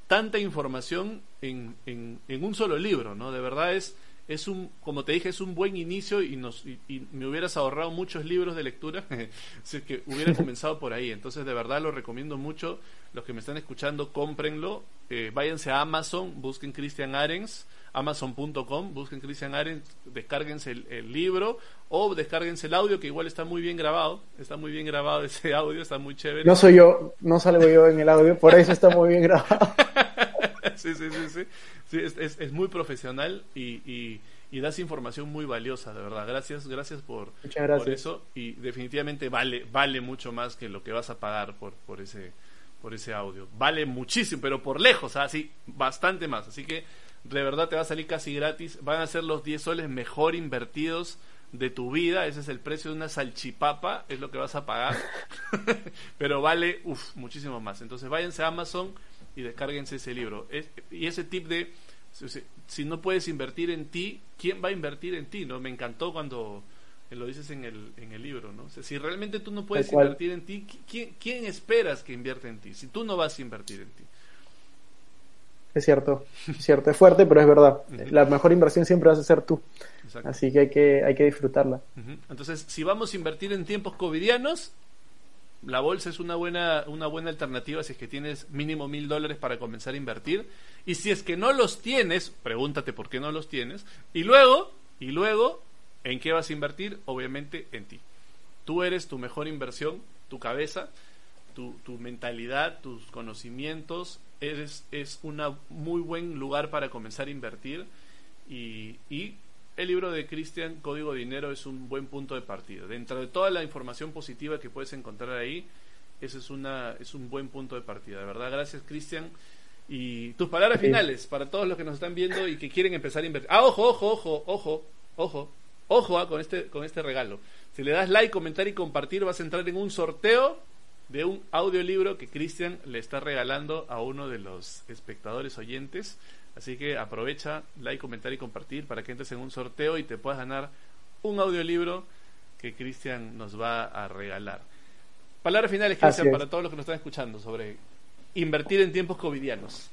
tanta información en, en, en, un solo libro, ¿no? De verdad es, es un, como te dije, es un buen inicio y, nos, y, me hubieras ahorrado muchos libros de lectura si es que hubiera comenzado por ahí. Entonces, de verdad lo recomiendo mucho. Los que me están escuchando, cómprenlo. Eh, váyanse a Amazon, busquen Christian Arens, amazon.com, busquen Christian Arens, descárguense el, el, libro o descárguense el audio, que igual está muy bien grabado. Está muy bien grabado ese audio, está muy chévere. No soy yo, no salgo yo en el audio, por eso está muy bien grabado. Sí, sí, sí, sí. sí es, es, es, muy profesional y, y, y, das información muy valiosa, de verdad. Gracias, gracias por, gracias. por eso y definitivamente vale, vale mucho más que lo que vas a pagar por, por ese por ese audio. Vale muchísimo, pero por lejos, así, bastante más. Así que de verdad te va a salir casi gratis. Van a ser los 10 soles mejor invertidos de tu vida. Ese es el precio de una salchipapa, es lo que vas a pagar. pero vale, uff, muchísimo más. Entonces váyanse a Amazon y descárguense ese libro. Es, y ese tip de, si no puedes invertir en ti, ¿quién va a invertir en ti? no Me encantó cuando lo dices en el, en el libro, ¿no? O sea, si realmente tú no puedes invertir en ti, ¿quién, ¿quién esperas que invierta en ti? Si tú no vas a invertir en ti. Es cierto, es cierto, es fuerte, pero es verdad. La mejor inversión siempre vas a ser tú. Exacto. Así que hay que, hay que disfrutarla. Entonces, si vamos a invertir en tiempos covidianos, la bolsa es una buena, una buena alternativa si es que tienes mínimo mil dólares para comenzar a invertir. Y si es que no los tienes, pregúntate por qué no los tienes. Y luego, y luego, ¿en qué vas a invertir? Obviamente en ti. Tú eres tu mejor inversión, tu cabeza, tu, tu mentalidad, tus conocimientos. Eres, es un muy buen lugar para comenzar a invertir. Y, y el libro de Cristian, Código Dinero, es un buen punto de partida. Dentro de toda la información positiva que puedes encontrar ahí, ese es, una, es un buen punto de partida. De verdad, gracias Cristian. Y tus palabras sí. finales para todos los que nos están viendo y que quieren empezar a invertir. Ah, ojo, ojo, ojo, ojo, ojo, ojo ah, con, este, con este regalo. Si le das like, comentar y compartir, vas a entrar en un sorteo de un audiolibro que Cristian le está regalando a uno de los espectadores oyentes. Así que aprovecha, like, comentar y compartir para que entres en un sorteo y te puedas ganar un audiolibro que Cristian nos va a regalar. Palabras finales, Cristian, para todos los que nos están escuchando sobre invertir en tiempos covidianos.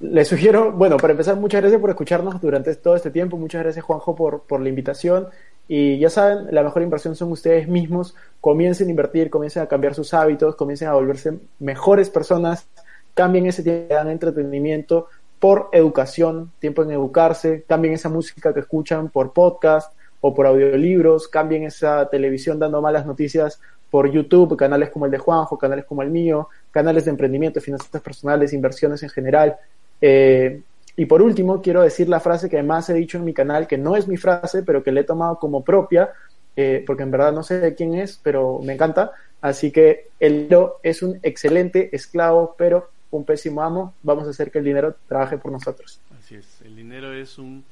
Les sugiero, bueno, para empezar, muchas gracias por escucharnos durante todo este tiempo. Muchas gracias, Juanjo, por, por la invitación. Y ya saben, la mejor inversión son ustedes mismos. Comiencen a invertir, comiencen a cambiar sus hábitos, comiencen a volverse mejores personas. Cambien ese tiempo de entretenimiento por educación, tiempo en educarse, cambien esa música que escuchan por podcast o por audiolibros, cambien esa televisión dando malas noticias por YouTube, canales como el de Juanjo, canales como el mío, canales de emprendimiento, finanzas personales, inversiones en general. Eh, y por último, quiero decir la frase que además he dicho en mi canal, que no es mi frase, pero que le he tomado como propia, eh, porque en verdad no sé de quién es, pero me encanta. Así que el es un excelente esclavo, pero un pésimo amo, vamos a hacer que el dinero trabaje por nosotros. Así es, el dinero es un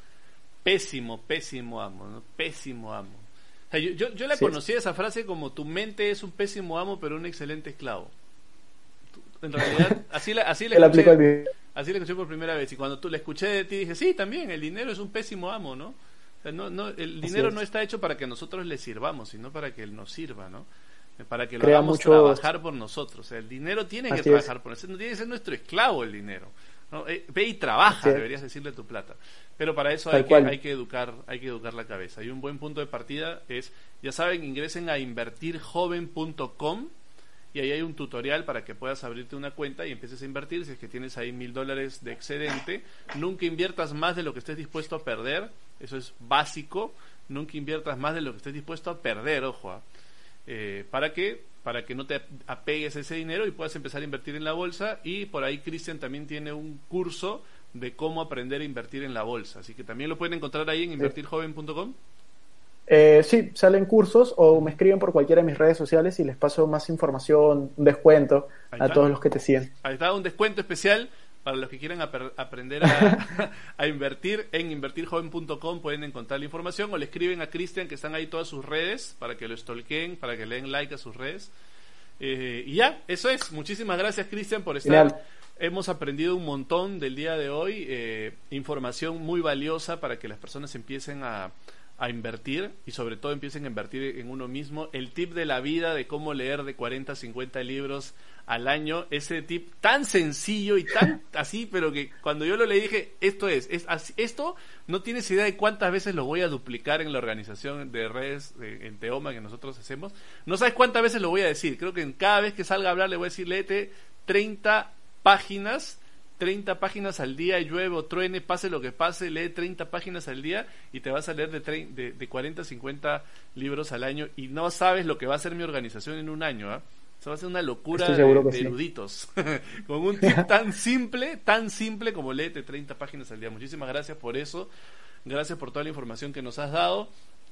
pésimo, pésimo amo, ¿no? Pésimo amo. O sea, yo, yo, yo, la sí. conocí esa frase como tu mente es un pésimo amo, pero un excelente esclavo. En realidad, así la, así la escuché, así la escuché por primera vez. Y cuando tú la escuché de ti, dije, sí, también, el dinero es un pésimo amo, ¿no? O sea, no, no el dinero no está hecho para que nosotros le sirvamos, sino para que él nos sirva, ¿no? Para que lo Crea hagamos mucho... trabajar por nosotros. O sea, el dinero tiene que trabajar es. por nosotros, no tiene que ser nuestro esclavo el dinero. ¿no? Eh, ve y trabaja, Así deberías decirle tu plata. Pero para eso hay que, hay que, educar, hay que educar la cabeza. Y un buen punto de partida es, ya saben, ingresen a invertirjoven.com y ahí hay un tutorial para que puedas abrirte una cuenta y empieces a invertir. Si es que tienes ahí mil dólares de excedente, nunca inviertas más de lo que estés dispuesto a perder. Eso es básico. Nunca inviertas más de lo que estés dispuesto a perder, ojo. ¿eh? Eh, ¿Para qué? Para que no te apegues a ese dinero y puedas empezar a invertir en la bolsa. Y por ahí Cristian también tiene un curso de cómo aprender a invertir en la bolsa. Así que también lo pueden encontrar ahí en invertirjoven.com. Eh, sí, salen cursos o me escriben por cualquiera de mis redes sociales y les paso más información, un descuento a todos los que te siguen. Ahí está, un descuento especial para los que quieran aprender a, a, invertir en invertirjoven.com pueden encontrar la información o le escriben a Cristian que están ahí todas sus redes para que lo stalkeen, para que le den like a sus redes. Eh, y ya, eso es. Muchísimas gracias Cristian por estar. Hemos aprendido un montón del día de hoy, eh, información muy valiosa para que las personas empiecen a, a invertir y sobre todo empiecen a invertir en uno mismo. El tip de la vida de cómo leer de 40 a 50 libros al año, ese tip tan sencillo y tan así, pero que cuando yo lo le dije, esto es, es esto no tienes idea de cuántas veces lo voy a duplicar en la organización de redes en Teoma que nosotros hacemos. No sabes cuántas veces lo voy a decir. Creo que en cada vez que salga a hablar le voy a decir, léete 30 páginas 30 páginas al día, llueve o truene, pase lo que pase, lee 30 páginas al día y te vas a leer de, de, de 40 a 50 libros al año y no sabes lo que va a ser mi organización en un año. ¿ah? Eso va a ser una locura de, eruditos. Con un tip tan simple, tan simple como léete 30 páginas al día. Muchísimas gracias por eso. Gracias por toda la información que nos has dado.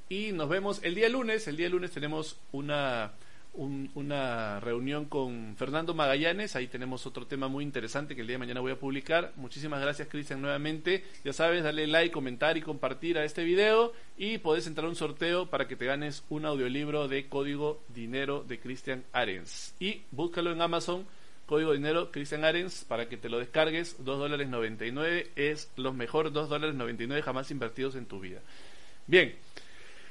Y nos vemos el día lunes. El día lunes tenemos una una reunión con Fernando Magallanes. Ahí tenemos otro tema muy interesante que el día de mañana voy a publicar. Muchísimas gracias, Cristian, nuevamente. Ya sabes, dale like, comentar y compartir a este video. Y podés entrar a un sorteo para que te ganes un audiolibro de Código Dinero de Cristian Arens. Y búscalo en Amazon. Código Dinero Cristian Arens para que te lo descargues. 2 dólares 99 es los mejores 2 dólares 99 jamás invertidos en tu vida. Bien.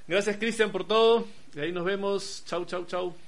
Gracias Cristian por todo. Y ahí nos vemos. Chau, chau, chau.